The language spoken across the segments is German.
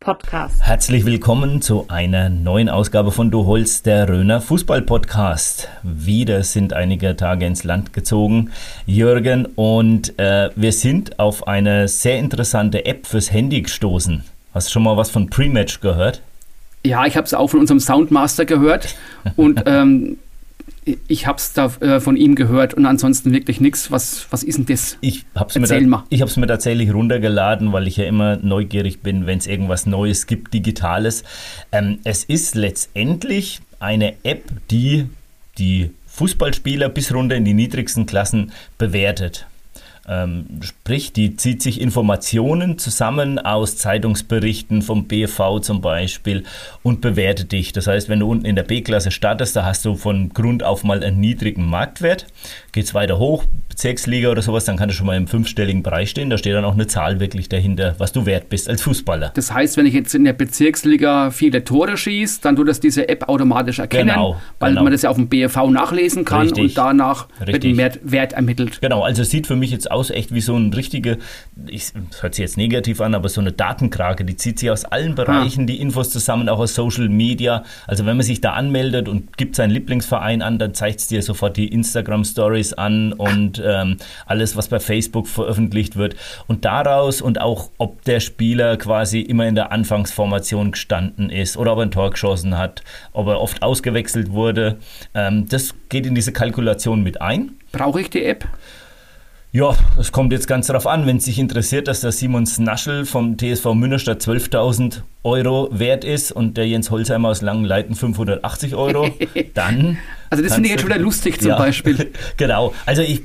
podcast. Herzlich willkommen zu einer neuen Ausgabe von Du holst der Röner Fußball Podcast. Wieder sind einige Tage ins Land gezogen, Jürgen, und äh, wir sind auf eine sehr interessante App fürs Handy gestoßen. Hast du schon mal was von Prematch gehört? Ja, ich habe es auch von unserem Soundmaster gehört und ähm, ich habe es da äh, von ihm gehört und ansonsten wirklich nichts. Was, was ist denn das? Ich habe es mir, mir tatsächlich runtergeladen, weil ich ja immer neugierig bin, wenn es irgendwas Neues gibt, Digitales. Ähm, es ist letztendlich eine App, die die Fußballspieler bis runter in die niedrigsten Klassen bewertet. Ähm, sprich, die zieht sich Informationen zusammen aus Zeitungsberichten vom BV zum Beispiel und bewertet dich. Das heißt, wenn du unten in der B-Klasse startest, da hast du von Grund auf mal einen niedrigen Marktwert. Geht es weiter hoch, Bezirksliga oder sowas, dann kann du schon mal im fünfstelligen Bereich stehen. Da steht dann auch eine Zahl wirklich dahinter, was du wert bist als Fußballer. Das heißt, wenn ich jetzt in der Bezirksliga viele Tore schieße, dann tut das diese App automatisch erkennen, genau, weil genau. man das ja auf dem BV nachlesen kann Richtig. und danach Richtig. wird ein Wert ermittelt. Genau, also es sieht für mich jetzt aus echt wie so ein richtige, ich, das hört sich jetzt negativ an, aber so eine Datenkrake, die zieht sich aus allen Bereichen die Infos zusammen, auch aus Social Media. Also wenn man sich da anmeldet und gibt seinen Lieblingsverein an, dann zeigt es dir sofort die Instagram Stories an und ähm, alles, was bei Facebook veröffentlicht wird. Und daraus und auch, ob der Spieler quasi immer in der Anfangsformation gestanden ist oder ob er ein Tor geschossen hat, ob er oft ausgewechselt wurde, ähm, das geht in diese Kalkulation mit ein. Brauche ich die App? Ja, es kommt jetzt ganz darauf an, wenn es dich interessiert, dass der Simon Snaschel vom TSV Münnerstadt 12.000 Euro wert ist und der Jens Holzheimer aus Langenleiten 580 Euro, dann... Also das finde ich jetzt schon wieder lustig zum ja, Beispiel. genau, also ich,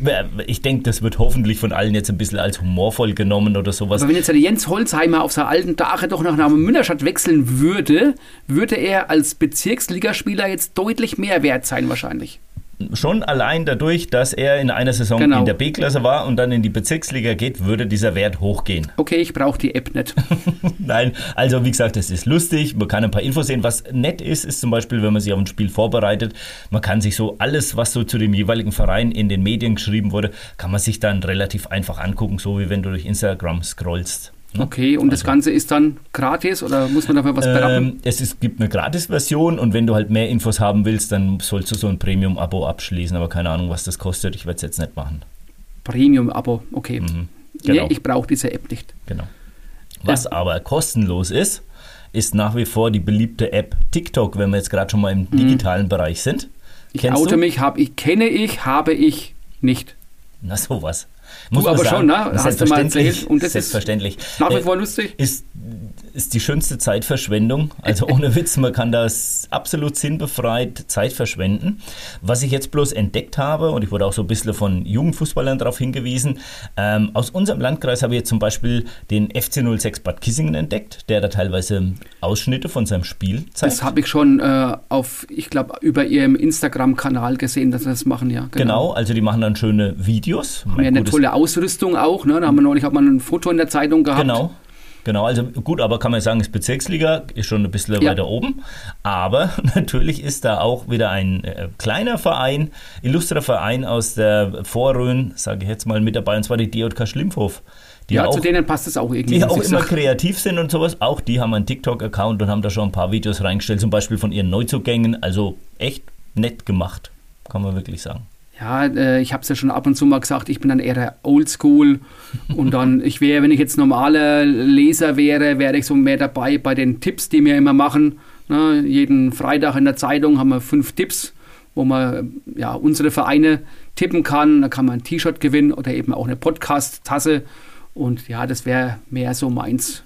ich denke, das wird hoffentlich von allen jetzt ein bisschen als humorvoll genommen oder sowas. Aber wenn jetzt der Jens Holzheimer auf seiner alten Dache doch nach Münnerstadt wechseln würde, würde er als Bezirksligaspieler jetzt deutlich mehr wert sein wahrscheinlich schon allein dadurch, dass er in einer Saison Genau. in der B-Klasse war und dann in die Bezirksliga geht, würde dieser Wert hochgehen. Okay, ich brauche die App nicht. Nein, also wie gesagt, es ist lustig, man kann ein paar Infos sehen. Was nett ist, ist zum Beispiel, wenn man sich auf ein Spiel vorbereitet, man kann sich so alles, was so zu dem jeweiligen Verein in den Medien geschrieben wurde, kann man sich dann relativ einfach angucken, so wie wenn du durch Instagram scrollst. Okay, und das Also- Ganze ist dann gratis oder muss man dafür was beraten? Ähm, es ist, gibt eine Gratis-Version und wenn du halt mehr Infos haben willst, dann sollst du so ein Premium-Abo abschließen, aber keine Ahnung, was das kostet. Ich werde es jetzt nicht machen. Premium-Abo, okay. Mhm, genau. Nee, ich brauche diese App nicht. Genau. Was aber kostenlos ist, ist nach wie vor die beliebte App TikTok, wenn wir jetzt gerade schon mal im digitalen Bereich sind. Mhm. Ich Kennst oute du? mich, hab ich, kenne ich, habe ich nicht. Na sowas. Du aber schon, ne? Hast du mal erzählt. Und das ist selbstverständlich. Nach wie vor lustig. ist, ist die schönste Zeitverschwendung. Also ohne Witz, man kann das absolut sinnbefreit Zeit verschwenden. Was ich jetzt bloß entdeckt habe, und ich wurde auch so ein bisschen von jungen Fußballern darauf hingewiesen, ähm, aus unserem Landkreis habe ich jetzt zum Beispiel den FC 06 Bad Kissingen entdeckt, der da teilweise Ausschnitte von seinem Spiel zeigt. Das habe ich schon äh, auf, ich glaube, über ihrem Instagram-Kanal gesehen, dass sie das machen, ja. Genau, also die machen dann schöne Videos. Haben ja eine tolle Ausrüstung auch, ne? Da haben wir neulich hat man ein Foto in der Zeitung gehabt. Genau. Genau, also gut, aber kann man sagen, ist Bezirksliga, ist schon ein bisschen Ja. weiter oben. Aber natürlich ist da auch wieder ein äh, kleiner Verein, illustrer Verein aus der Vorrhön, sage ich jetzt mal, mit dabei, und zwar die DJK Schlimpfhof. Die Ja, auch, zu denen passt es auch irgendwie. die auch immer kreativ sind und sowas. Auch die haben einen TikTok-Account und haben da schon ein paar Videos reingestellt, zum Beispiel von ihren Neuzugängen. Also echt nett gemacht, kann man wirklich sagen. Ja, äh, ich habe es ja schon ab und zu mal gesagt, ich bin dann eher oldschool. und dann, ich wäre, wenn ich jetzt normaler Leser wäre, wäre ich so mehr dabei bei den Tipps, die wir immer machen. Ne, jeden Freitag in der Zeitung haben wir fünf Tipps. wo man ja unsere Vereine tippen kann. Da kann man ein T-Shirt gewinnen oder eben auch eine Podcast-Tasse. Und ja, das wäre mehr so meins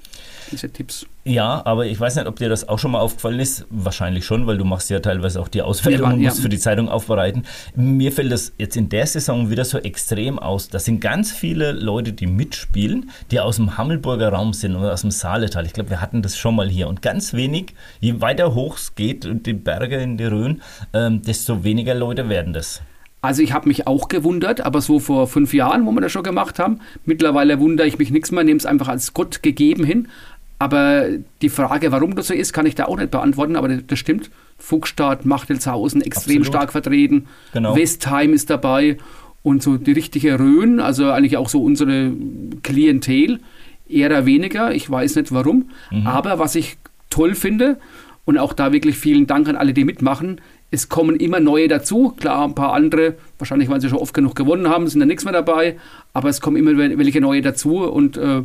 diese Tipps. Ja, aber ich weiß nicht, ob dir das auch schon mal aufgefallen ist. Wahrscheinlich schon, weil du machst ja teilweise auch die Auswertung und musst ja. für die Zeitung aufbereiten. Mir fällt das jetzt in der Saison wieder so extrem aus. Das sind ganz viele Leute, die mitspielen, die aus dem Hammelburger Raum sind oder aus dem Saaletal. Ich glaube, wir hatten das schon mal hier. Und ganz wenig, je weiter hoch es geht, die Berge in die Rhön, ähm, desto weniger Leute werden das. Also ich habe mich auch gewundert, aber so vor fünf Jahren, wo wir das schon gemacht haben. Mittlerweile wundere ich mich nichts mehr, nehme es einfach als Gott gegeben hin. Aber die Frage, warum das so ist, kann ich da auch nicht beantworten, aber das stimmt. Fuchsstadt, Machtelshausen extrem Absolut. stark vertreten. Genau. Westheim ist dabei und so die richtige Rhön, also eigentlich auch so unsere Klientel, eher weniger. Ich weiß nicht warum. Mhm. Aber was ich toll finde, und auch da wirklich vielen Dank an alle, die mitmachen, es kommen immer neue dazu. Klar, ein paar andere, wahrscheinlich weil sie schon oft genug gewonnen haben, sind da nichts mehr dabei, aber es kommen immer welche neue dazu und äh,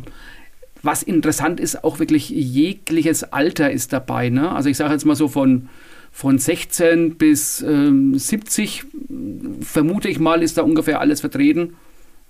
was interessant ist, auch wirklich jegliches Alter ist dabei. Ne? Also ich sage jetzt mal so von, von 16 bis ähm, 70, vermute ich mal, ist da ungefähr alles vertreten.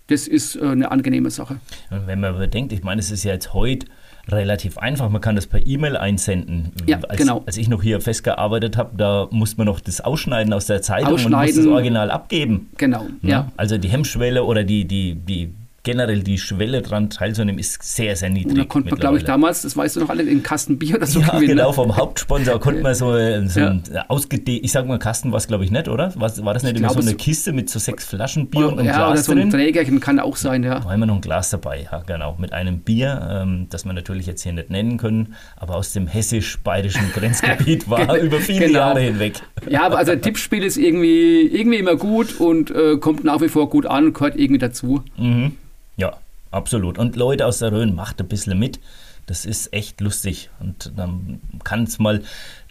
Das ist äh, eine angenehme Sache. Wenn man überdenkt, ich meine, es ist ja jetzt heute relativ einfach. Man kann das per E-Mail einsenden. Ja, als, genau. Als ich noch hier festgearbeitet habe, da musste man noch das ausschneiden aus der Zeitung und muss das Original abgeben. Genau, ja. ja. Also die Hemmschwelle oder die, die, die generell die Schwelle daran teilzunehmen ist sehr, sehr niedrig. Und da konnte man, glaube ich, damals, das weißt du noch alle, in Kasten Bier oder so ja, gewinnen. genau, vom Hauptsponsor konnte man so, äh, so ja. ein ausgedehnt, ich sage mal Kasten war es, glaube ich, nicht, oder? Was, war das nicht immer so eine Kiste mit so sechs Flaschen Bier und einem ja, Glas oder so ein drin? Trägerchen kann auch sein, ja. Da war immer noch ein Glas dabei, ja, genau, mit einem Bier, ähm, das wir natürlich jetzt hier nicht nennen können, aber aus dem hessisch-bayerischen Grenzgebiet war über viele genau. Jahre hinweg. Ja, aber also ein Tippspiel ist irgendwie, irgendwie immer gut und äh, kommt nach wie vor gut an, gehört irgendwie dazu. Mhm. Ja, absolut. Und Leute aus der Rhön, macht ein bisschen mit. Das ist echt lustig. Und dann kann es mal,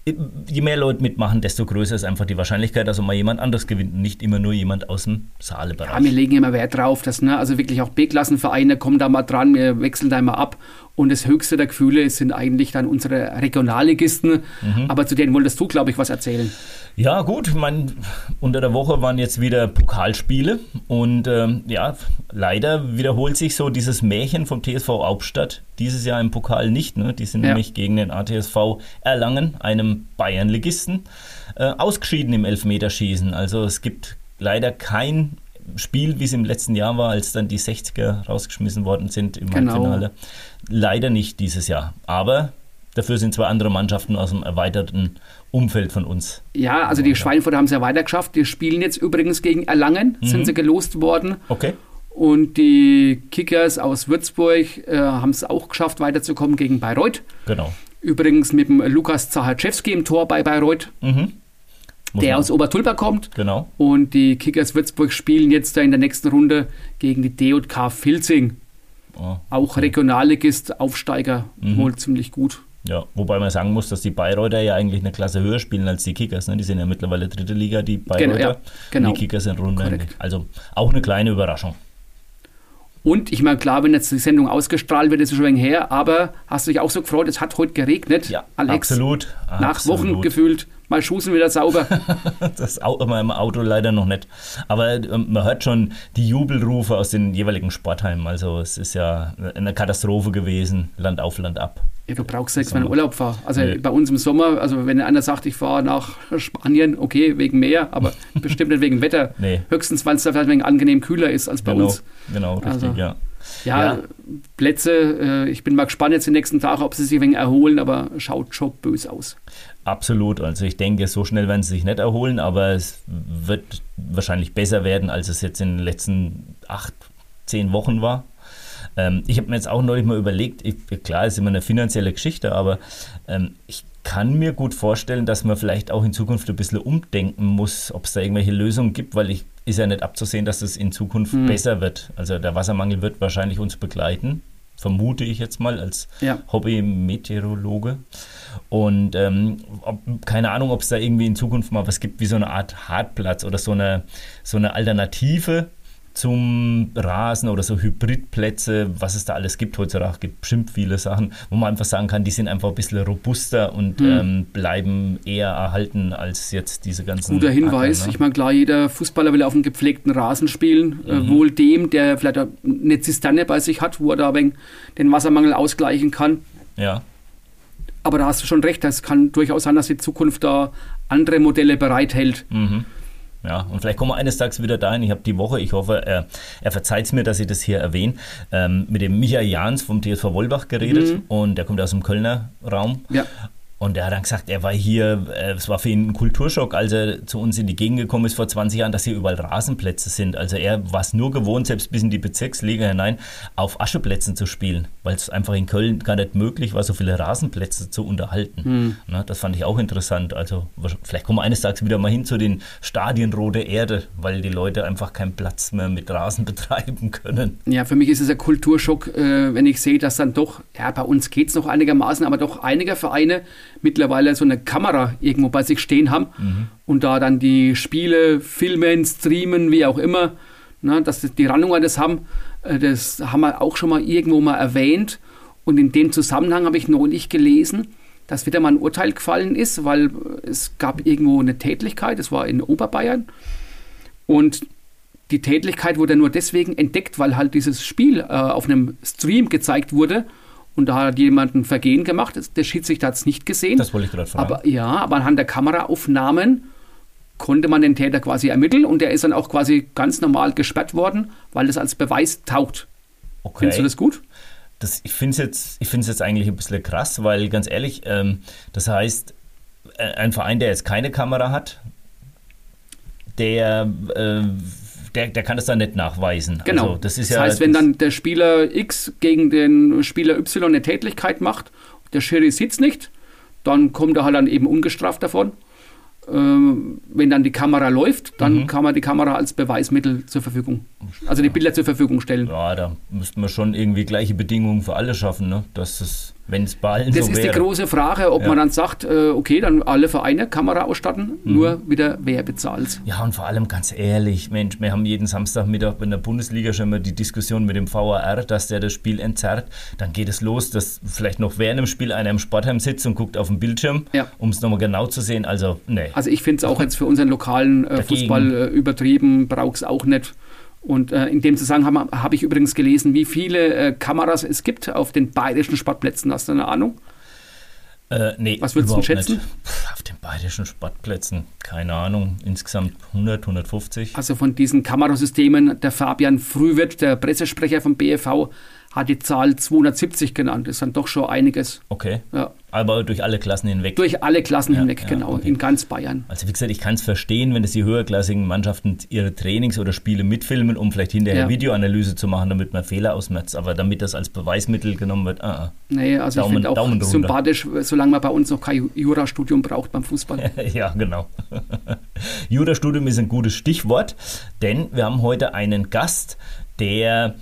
je mehr Leute mitmachen, desto größer ist einfach die Wahrscheinlichkeit, dass mal jemand anderes gewinnt. Nicht immer nur jemand aus dem Saalebereich. Ja, wir legen immer Wert drauf, dass ne, also wirklich auch B-Klassenvereine kommen da mal dran, wir wechseln da immer ab. Und das höchste der Gefühle sind eigentlich dann unsere Regionalligisten. Mhm. Aber zu denen wolltest du, glaube ich, was erzählen. Ja, gut, mein, unter der Woche waren jetzt wieder Pokalspiele und ähm, ja, leider wiederholt sich so dieses Märchen vom TSV Hauptstadt dieses Jahr im Pokal nicht. Ne? Die sind ja. nämlich gegen den ATSV Erlangen, einem Bayernligisten, äh, ausgeschieden im Elfmeterschießen. Also es gibt leider kein Spiel, wie es im letzten Jahr war, als dann die 60er rausgeschmissen worden sind im genau. Halbfinale. Leider nicht dieses Jahr. Aber dafür sind zwei andere Mannschaften aus dem erweiterten Umfeld von uns. Ja, also die Schweinfurter haben es ja weiter geschafft. Die spielen jetzt übrigens gegen Erlangen, mhm. sind sie gelost worden. Okay. Und die Kickers aus Würzburg äh, haben es auch geschafft, weiterzukommen gegen Bayreuth. Genau. Übrigens mit dem Lukas Zahaczewski im Tor bei Bayreuth. Mhm. der aus Obertulpa kommt. Genau. Und die Kickers Würzburg spielen jetzt da in der nächsten Runde gegen die DJK Filzing. Oh, auch okay. Regionalligist, Aufsteiger, mhm. wohl ziemlich gut. Ja, wobei man sagen muss, dass die Bayreuther ja eigentlich eine Klasse höher spielen als die Kickers. Ne? Die sind ja mittlerweile dritte Liga, die Bayreuther. Genau, ja, genau. Die Kickers sind Runde. Also auch eine kleine Überraschung. Und ich meine, klar, wenn jetzt die Sendung ausgestrahlt wird, ist es schon ein her, aber hast du dich auch so gefreut, es hat heute geregnet, ja, Alex? Absolut. Nach absolut. Wochen gefühlt mal Schußen wieder sauber. das Auto, im Auto leider noch nicht. Aber ähm, man hört schon die Jubelrufe aus den jeweiligen Sportheimen. Also es ist ja eine Katastrophe gewesen, Land auf, Land ab. Ja, du brauchst nichts, wenn du Urlaub fahrst. Also nee. bei uns im Sommer, also wenn einer sagt, ich fahre nach Spanien, okay, wegen Meer, aber bestimmt nicht wegen Wetter. Nee. Höchstens, weil es da vielleicht wegen angenehm kühler ist als bei genau, uns. Genau, richtig, also, ja. Ja, ja, Plätze, äh, ich bin mal gespannt jetzt die nächsten Tage, ob sie sich wenig erholen, aber schaut schon böse aus. Absolut. Also ich denke, so schnell werden sie sich nicht erholen, aber es wird wahrscheinlich besser werden, als es jetzt in den letzten acht, zehn Wochen war. Ähm, ich habe mir jetzt auch neulich mal überlegt, ich, klar, ist immer eine finanzielle Geschichte, aber ähm, ich kann mir gut vorstellen, dass man vielleicht auch in Zukunft ein bisschen umdenken muss, ob es da irgendwelche Lösungen gibt, weil ich ist ja nicht abzusehen, dass es in Zukunft mhm. besser wird. Also der Wassermangel wird wahrscheinlich uns begleiten, vermute ich jetzt mal als ja. Hobby-Meteorologe. Und ähm, ob, keine Ahnung, ob es da irgendwie in Zukunft mal was gibt wie so eine Art Hartplatz oder so eine, so eine Alternative zum Rasen oder so Hybridplätze, was es da alles gibt heutzutage, gibt bestimmt viele Sachen, wo man einfach sagen kann, die sind einfach ein bisschen robuster und Hm. ähm, bleiben eher erhalten als jetzt diese ganzen. Guter Hinweis. Acker, ne? Ich meine, klar, jeder Fußballer will auf einem gepflegten Rasen spielen. Mhm. Äh, wohl dem, der vielleicht eine Zisterne bei sich hat, wo er da ein den Wassermangel ausgleichen kann. Ja. Aber da hast du schon recht, das kann durchaus sein, dass die Zukunft da andere Modelle bereithält. Mhm. Ja, und vielleicht kommen wir eines Tages wieder dahin. Ich habe die Woche, ich hoffe, er, er verzeiht es mir, dass ich das hier erwähne, ähm, mit dem Michael Jahns vom TSV Wolbach geredet Mhm. und der kommt aus dem Kölner Raum. Ja. Und er hat dann gesagt, er war hier, äh, es war für ihn ein Kulturschock, als er zu uns in die Gegend gekommen ist vor 20 Jahren, dass hier überall Rasenplätze sind. Also er war es nur gewohnt, selbst bis in die Bezirksliga hinein, auf Ascheplätzen zu spielen, weil es einfach in Köln gar nicht möglich war, so viele Rasenplätze zu unterhalten. Na, das fand ich auch interessant. Also vielleicht kommen wir eines Tages wieder mal hin zu den Stadien Rote Erde, weil die Leute einfach keinen Platz mehr mit Rasen betreiben können. Ja, für mich ist es ein Kulturschock, äh, wenn ich sehe, dass dann doch, ja, bei uns geht es noch einigermaßen, aber doch einige Vereine mittlerweile so eine Kamera irgendwo bei sich stehen haben und da dann die Spiele filmen, streamen, wie auch immer, ne, dass das- die Rannunger das haben, äh, das haben wir auch schon mal irgendwo mal erwähnt. Und in dem Zusammenhang habe ich neulich gelesen, dass wieder mal ein Urteil gefallen ist, weil es gab irgendwo eine Tätlichkeit, das war in Oberbayern. Und die Tätlichkeit wurde nur deswegen entdeckt, weil halt dieses Spiel äh, auf einem Stream gezeigt wurde und da hat jemand ein Vergehen gemacht. Der Schiedsrichter hat es nicht gesehen. Das wollte ich gerade fragen. aber ja, aber anhand der Kameraaufnahmen konnte man den Täter quasi ermitteln und der ist dann auch quasi ganz normal gesperrt worden, weil das als Beweis taugt. okay. Findest du das gut? das, ich finde es jetzt, ich jetzt eigentlich ein bisschen krass, weil ganz ehrlich, ähm, das heißt, äh, ein Verein, der jetzt keine Kamera hat, der, äh, der, der kann das dann nicht nachweisen. Genau. Also, das ist das ja, heißt, wenn dann der Spieler X gegen den Spieler Y eine Tätlichkeit macht, der Schiri sieht es nicht, dann kommt er halt dann eben ungestraft davon. Ähm, wenn dann die Kamera läuft, dann Mhm. kann man die Kamera als Beweismittel zur Verfügung, also die Bilder zur Verfügung stellen. ja, da müssten wir schon irgendwie gleiche Bedingungen für alle schaffen, ne? dass es, wenn es bei allen Das so ist wäre. die große Frage, ob Ja. man dann sagt, äh, okay, dann alle Vereine Kamera ausstatten, Mhm. nur wieder wer bezahlt. Ja, und vor allem ganz ehrlich, Mensch, wir haben jeden Samstagmittag in der Bundesliga schon mal die Diskussion mit dem VAR, dass der das Spiel entzerrt. Dann geht es los, dass vielleicht noch während dem Spiel einer im Sportheim sitzt und guckt auf den Bildschirm, Ja. um es nochmal genau zu sehen. Also, nee. Also ich finde es auch jetzt für unseren lokalen äh. Fußball äh, übertrieben, braucht es auch nicht. Und äh, in dem Zusammenhang habe hab ich übrigens gelesen, wie viele äh, Kameras es gibt auf den bayerischen Sportplätzen. Hast du eine Ahnung? Äh, nee, Was würdest du schätzen? Pff, Auf den bayerischen Sportplätzen, keine Ahnung, insgesamt 100, 150. Also von diesen Kamerasystemen, der Fabian Frühwirt, der Pressesprecher vom BFV, hat die Zahl 270 genannt. Das ist dann doch schon einiges. Okay, Ja. Aber durch alle Klassen hinweg. Durch alle Klassen Ja, hinweg, ja, genau, okay. in ganz Bayern. Also wie gesagt, ich kann es verstehen, wenn es die höherklassigen Mannschaften ihre Trainings oder Spiele mitfilmen, um vielleicht hinterher Ja. Videoanalyse zu machen, damit man Fehler ausmerzt. Aber damit das als Beweismittel genommen wird, ah, ah. Nee, also Daumen- ich finde auch Daumen sympathisch, solange man bei uns noch kein Jurastudium braucht beim Fußball. Ja, genau. Jurastudium ist ein gutes Stichwort, denn wir haben heute einen Gast, der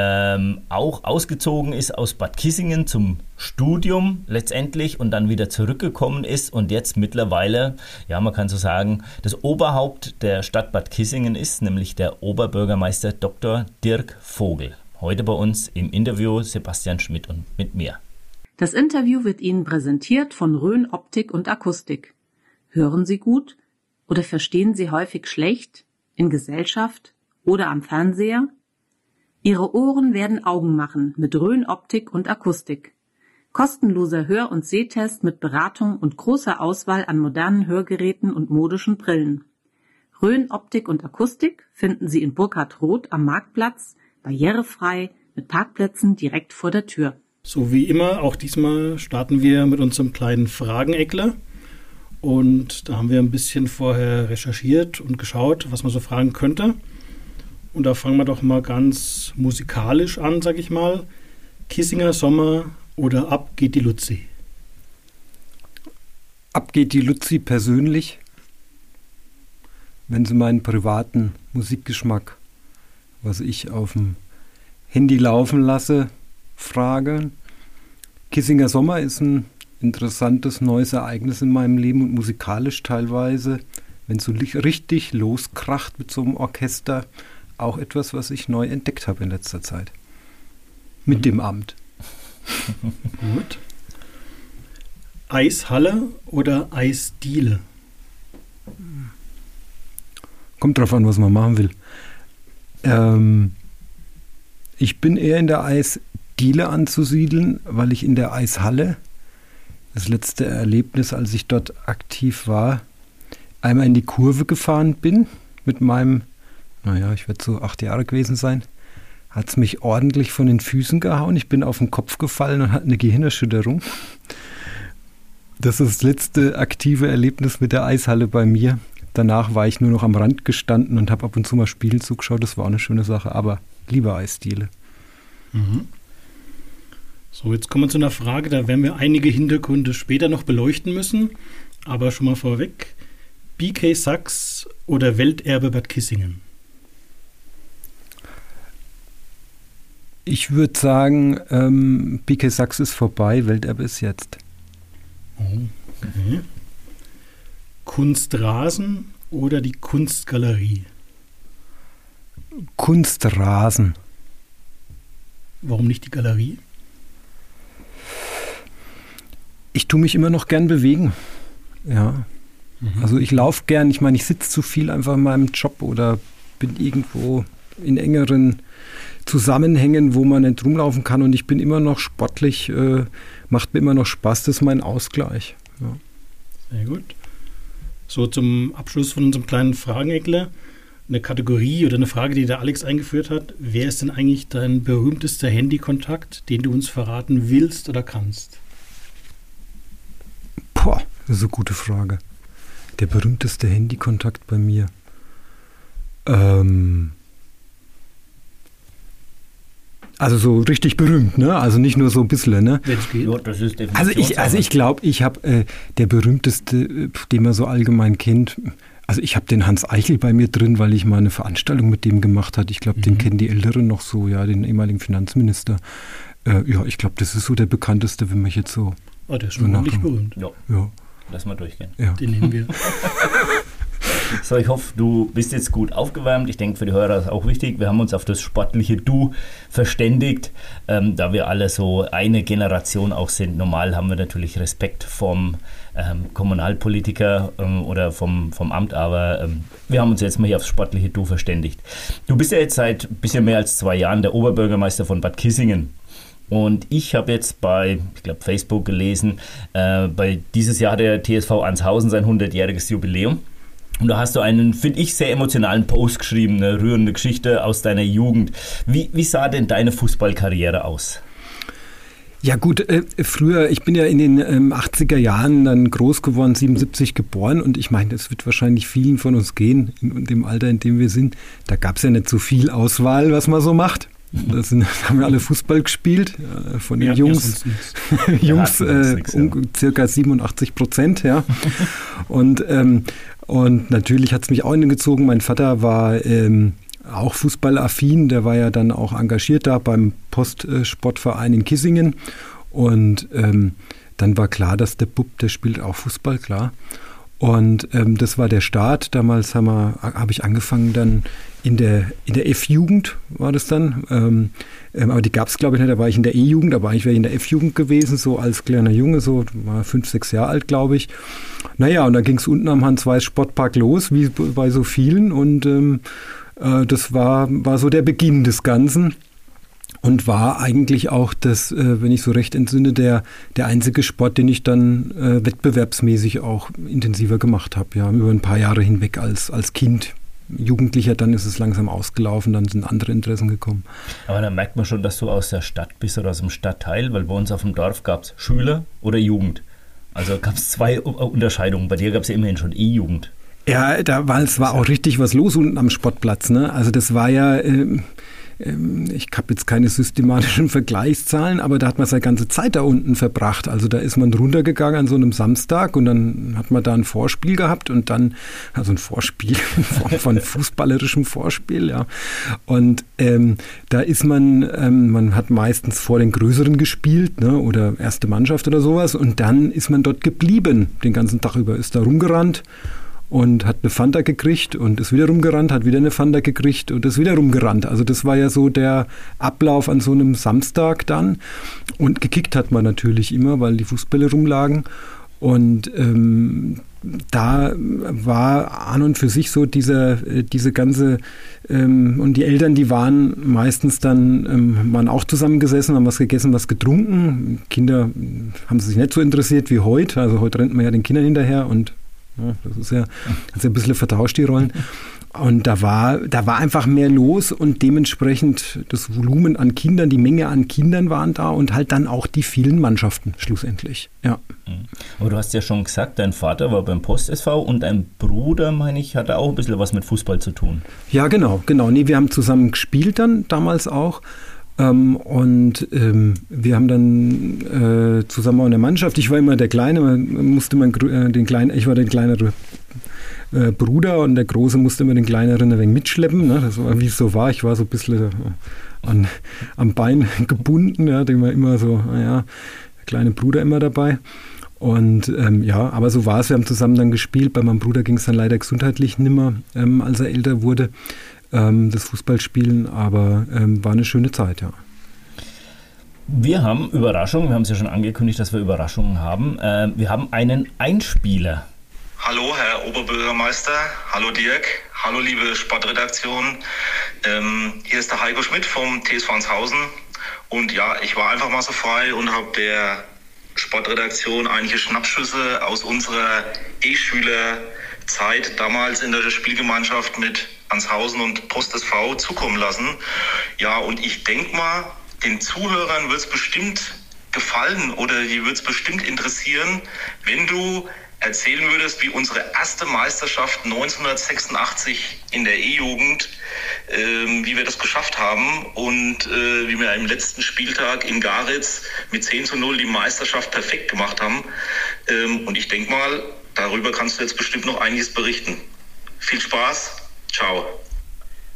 ähm, auch ausgezogen ist aus Bad Kissingen zum Studium letztendlich und dann wieder zurückgekommen ist und jetzt mittlerweile, ja, man kann so sagen, das Oberhaupt der Stadt Bad Kissingen ist, nämlich der Oberbürgermeister Dr. Dirk Vogel. Heute bei uns im Interview Sebastian Schmidt und mit mir. Das Interview wird Ihnen präsentiert von Rhön Optik und Akustik. Hören Sie gut oder verstehen Sie häufig schlecht in Gesellschaft oder am Fernseher? Ihre Ohren werden Augen machen mit Rhön Optik und Akustik. Kostenloser Hör- und Sehtest mit Beratung und großer Auswahl an modernen Hörgeräten und modischen Brillen. Rhön Optik und Akustik finden Sie in Burkhard Roth am Marktplatz, barrierefrei, mit Parkplätzen direkt vor der Tür. So wie immer, auch diesmal starten wir mit unserem kleinen Frageneckler. Und da haben wir ein bisschen vorher recherchiert und geschaut, was man so fragen könnte. Und da fangen wir doch mal ganz musikalisch an, sag ich mal. Kissinger Sommer oder Ab geht die Luzi. Ab geht die Luzi persönlich, wenn sie meinen privaten Musikgeschmack, was ich auf dem Handy laufen lasse, frage. Kissinger Sommer ist ein interessantes neues Ereignis in meinem Leben und musikalisch teilweise, wenn es so richtig loskracht mit so einem Orchester. Auch etwas, was ich neu entdeckt habe in letzter Zeit. Mit dem Amt. Gut. Eishalle oder Eisdiele? Kommt drauf an, was man machen will. Ähm, ich bin eher in der Eisdiele anzusiedeln, weil ich in der Eishalle das letzte Erlebnis, als ich dort aktiv war, einmal in die Kurve gefahren bin mit meinem, naja, ich werde so acht Jahre gewesen sein, hat es mich ordentlich von den Füßen gehauen. Ich bin auf den Kopf gefallen und hatte eine Gehirnerschütterung. Das ist das letzte aktive Erlebnis mit der Eishalle bei mir. Danach war ich nur noch am Rand gestanden und habe ab und zu mal Spiele zugeschaut. Das war auch eine schöne Sache, aber lieber Eisdiele. Mhm. So, jetzt kommen wir zu einer Frage, da werden wir einige Hintergründe später noch beleuchten müssen. Aber schon mal vorweg, BK Sachs oder Welterbe Bad Kissingen? Ich würde sagen, ähm, BK Sachs ist vorbei, Welterbe ist jetzt. Oh, okay. Kunstrasen oder die Kunstgalerie? Kunstrasen. Warum nicht die Galerie? Ich tue mich immer noch gern bewegen. Ja. Mhm. Also ich laufe gern, ich meine, ich sitze zu viel einfach in meinem Job oder bin irgendwo in engeren Zusammenhängen, wo man nicht rumlaufen kann und ich bin immer noch sportlich, äh, macht mir immer noch Spaß, das ist mein Ausgleich. Ja. Sehr gut. So zum Abschluss von unserem kleinen Frageneckler eine Kategorie oder eine Frage, die der Alex eingeführt hat. Wer ist denn eigentlich dein berühmtester Handykontakt, den du uns verraten willst oder kannst? Boah, das ist eine gute Frage. Der berühmteste Handykontakt bei mir. Ähm, also so richtig berühmt, ne? Also nicht nur so ein bisschen, ne? Also ich, also ich glaube, ich habe äh, der berühmteste, den man so allgemein kennt. Also ich habe den Hans Eichel bei mir drin, weil ich mal eine Veranstaltung mit dem gemacht habe. Ich glaube, mhm. den kennen die Älteren noch so, ja, den ehemaligen Finanzminister. Äh, ja, ich glaube, das ist so der bekannteste, wenn man jetzt so. Oh, der ist schon wirklich berühmt. Ja. ja. Lass mal durchgehen. Ja. Den nehmen wir. So, ich hoffe, du bist jetzt gut aufgewärmt. Ich denke, für die Hörer ist auch wichtig. Wir haben uns auf das sportliche Du verständigt, ähm, da wir alle so eine Generation auch sind. Normal haben wir natürlich Respekt vom ähm, Kommunalpolitiker ähm, oder vom, vom Amt, aber ähm, wir haben uns jetzt mal hier aufs sportliche Du verständigt. Du bist ja jetzt seit ein bisschen mehr als zwei Jahren der Oberbürgermeister von Bad Kissingen. Und ich habe jetzt bei, ich glaube, Facebook gelesen, äh, bei dieses Jahr hat der TSV Anshausen sein 100-jähriges Jubiläum. Und da hast du einen, finde ich, sehr emotionalen Post geschrieben, eine rührende Geschichte aus deiner Jugend. Wie, wie sah denn deine Fußballkarriere aus? Ja gut, äh, früher, ich bin ja in den ähm, 80er Jahren dann groß geworden, 77 geboren und ich meine, es wird wahrscheinlich vielen von uns gehen, in dem Alter, in dem wir sind. Da gab es ja nicht so viel Auswahl, was man so macht. Da sind, haben wir alle Fußball gespielt, äh, von den ja, Jungs, Jungs äh, um, circa 87 Prozent, ja. und ähm, und natürlich hat es mich auch hingezogen. Mein Vater war ähm, auch fußballaffin, der war ja dann auch engagiert da beim Postsportverein in Kissingen. Und ähm, dann war klar, dass der Bub, der spielt auch Fußball, klar. Und ähm, das war der Start. Damals habe hab ich angefangen dann in der, in der F-Jugend war das dann. Ähm, ähm, aber die gab es, glaube ich, nicht. Da war ich in der E-Jugend, aber eigentlich wäre ich in der F-Jugend gewesen, so als kleiner Junge, so war fünf, sechs Jahre alt, glaube ich. Naja, und dann ging es unten am Hans-Weiß Sportpark los, wie bei so vielen. Und ähm, äh, das war, war so der Beginn des Ganzen und war eigentlich auch das, äh, wenn ich so recht entsinne, der, der einzige Sport, den ich dann äh, wettbewerbsmäßig auch intensiver gemacht habe, ja, über ein paar Jahre hinweg als, als Kind. Jugendlicher, dann ist es langsam ausgelaufen, dann sind andere Interessen gekommen. Aber dann merkt man schon, dass du aus der Stadt bist oder aus dem Stadtteil, weil bei uns auf dem Dorf gab es Schüler oder Jugend. Also gab es zwei Unterscheidungen. Bei dir gab es ja immerhin schon E-Jugend. Ja, da war es war auch richtig was los unten am Sportplatz. Ne? Also das war ja, äh, ich habe jetzt keine systematischen Vergleichszahlen, aber da hat man seine ganze Zeit da unten verbracht. Also da ist man runtergegangen an so einem Samstag und dann hat man da ein Vorspiel gehabt und dann, also ein Vorspiel von fußballerischem Vorspiel, ja. Und ähm, da ist man, ähm, man hat meistens vor den Größeren gespielt, ne, oder erste Mannschaft oder sowas und dann ist man dort geblieben. Den ganzen Tag über ist da rumgerannt und hat eine Fanta gekriegt und ist wieder rumgerannt, hat wieder eine Fanta gekriegt und ist wieder rumgerannt. Also das war ja so der Ablauf an so einem Samstag dann. Und gekickt hat man natürlich immer, weil die Fußbälle rumlagen. Und ähm, da war an und für sich so diese, äh, diese ganze, ähm, und die Eltern, die waren meistens dann, ähm, waren auch zusammengesessen, haben was gegessen, was getrunken. Kinder haben sich nicht so interessiert wie heute. Also heute rennt man ja den Kindern hinterher und das ist ja, ist ein bisschen vertauscht, die Rollen. Und da war, da war einfach mehr los und dementsprechend das Volumen an Kindern, die Menge an Kindern waren da und halt dann auch die vielen Mannschaften schlussendlich. Ja. Mhm. Aber du hast ja schon gesagt, dein Vater war beim Post SV und dein Bruder, meine ich, hatte auch ein bisschen was mit Fußball zu tun. Ja, genau, genau. Nee, wir haben zusammen gespielt dann damals auch. Ähm, und ähm, wir haben dann äh, zusammen auch in der Mannschaft, ich war immer der Kleine, musste man äh, den kleinen, ich war der kleinere äh, Bruder und der Große musste immer den Kleineren ein wenig mitschleppen. Ne? Das war, wie es so war. Ich war so ein bisschen äh, an, am Bein gebunden, ja, den war immer so, naja, der kleine Bruder immer dabei. Und ähm, ja, aber so war es. Wir haben zusammen dann gespielt. Bei meinem Bruder ging es dann leider gesundheitlich nimmer, ähm, als er älter wurde ähm, das Fußballspielen, aber ähm, war eine schöne Zeit, ja. Wir haben Überraschungen, wir haben es ja schon angekündigt, dass wir Überraschungen haben. Äh, wir haben einen Einspieler. Hallo, Herr Oberbürgermeister. Hallo, Dirk. Hallo, liebe Sportredaktion. Ähm, hier ist der Heiko Schmidt vom TSV Hanshausen. Und ja, ich war einfach mal so frei und habe der Sportredaktion einige Schnappschüsse aus unserer E-Schülerzeit damals in der Spielgemeinschaft mit Anshausen und Post SV zukommen lassen. Ja, und ich denke mal, den Zuhörern wird es bestimmt gefallen oder die wird es bestimmt interessieren, wenn du erzählen würdest, wie unsere erste Meisterschaft 1986 in der E-Jugend, ähm, wie wir das geschafft haben und äh, wie wir im letzten Spieltag in Garitz mit 10 zu 0 die Meisterschaft perfekt gemacht haben. Ähm, und ich denke mal, darüber kannst du jetzt bestimmt noch einiges berichten. Viel Spaß, Ciao.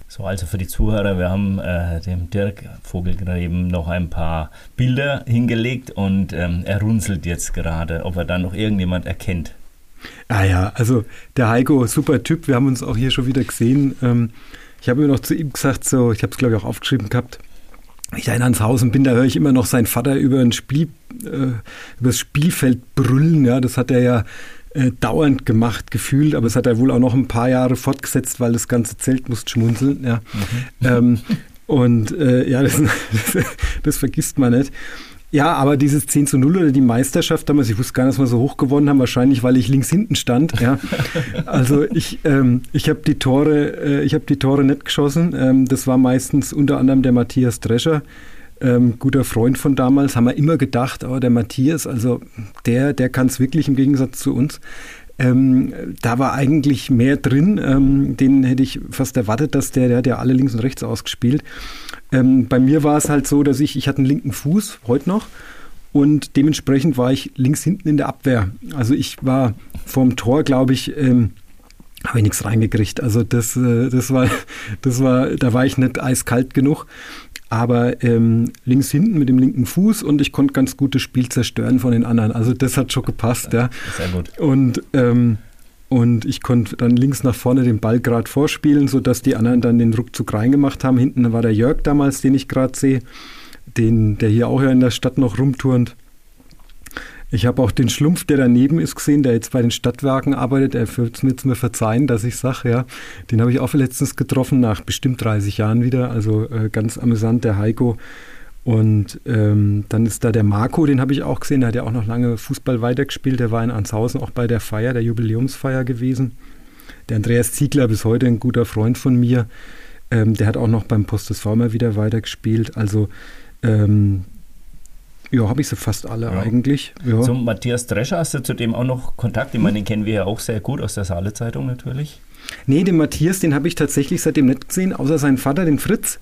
So, also für die Zuhörer, wir haben äh, dem Dirk Vogelgräben noch ein paar Bilder hingelegt und ähm, er runzelt jetzt gerade, ob er da noch irgendjemand erkennt. Ah ja, also der Heiko, super Typ, wir haben uns auch hier schon wieder gesehen. Ähm, ich habe mir noch zu ihm gesagt, so, ich habe es glaube ich auch aufgeschrieben gehabt, ich da in Hanshausen bin, da höre ich immer noch seinen Vater über ein Spiel, äh, über das Spielfeld brüllen, ja, das hat er ja äh, dauernd gemacht, gefühlt, aber es hat er wohl auch noch ein paar Jahre fortgesetzt, weil das ganze Zelt musste schmunzeln. Ja. Mhm. Ähm, und äh, ja, das, das, das, vergisst man nicht. Ja, aber dieses 10 zu 0 oder die Meisterschaft damals, ich wusste gar nicht, dass wir so hoch gewonnen haben, wahrscheinlich, weil ich links hinten stand. Ja. Also ich, ähm, ich habe die Tore, äh, ich habe die Tore nicht geschossen. Ähm, das war meistens unter anderem der Matthias Drescher ähm, guter Freund von damals, haben wir immer gedacht, oh, der Matthias, also der, der kann es wirklich im Gegensatz zu uns. Ähm, da war eigentlich mehr drin. Ähm, den hätte ich fast erwartet, dass der, der hat ja alle links und rechts ausgespielt. Ähm, bei mir war es halt so, dass ich, ich hatte einen linken Fuß, heute noch, und dementsprechend war ich links hinten in der Abwehr. Also ich war vorm Tor, glaube ich, ähm, habe ich nichts reingekriegt. Also das, äh, das war, das war, da war ich nicht eiskalt genug aber ähm, links hinten mit dem linken Fuß und ich konnte ganz gut das Spiel zerstören von den anderen. Also das hat schon gepasst, ja. Sehr gut. Und, ähm, und ich konnte dann links nach vorne den Ball gerade vorspielen, sodass die anderen dann den Ruckzuck reingemacht haben. Hinten war der Jörg damals, den ich gerade sehe, den, der hier auch ja in der Stadt noch rumturnt. Ich habe auch den Schlumpf, der daneben ist, gesehen, der jetzt bei den Stadtwerken arbeitet. Er wird es mir verzeihen, dass ich sage, ja. Den habe ich auch letztens getroffen, nach bestimmt 30 Jahren wieder. Also äh, ganz amüsant, der Heiko. Und ähm, dann ist da der Marco, den habe ich auch gesehen. Der hat ja auch noch lange Fußball weitergespielt. Der war in Anshausen auch bei der Feier, der Jubiläumsfeier gewesen. Der Andreas Ziegler, bis heute ein guter Freund von mir. Ähm, der hat auch noch beim Post des mal wieder weitergespielt. Also ähm, ja, habe ich sie fast alle ja. eigentlich. Ja. Zum Matthias Drescher hast du zudem auch noch Kontakt? Ich meine, den kennen wir ja auch sehr gut aus der Saale-Zeitung natürlich. Nee, den Matthias, den habe ich tatsächlich seitdem nicht gesehen, außer seinen Vater, den Fritz.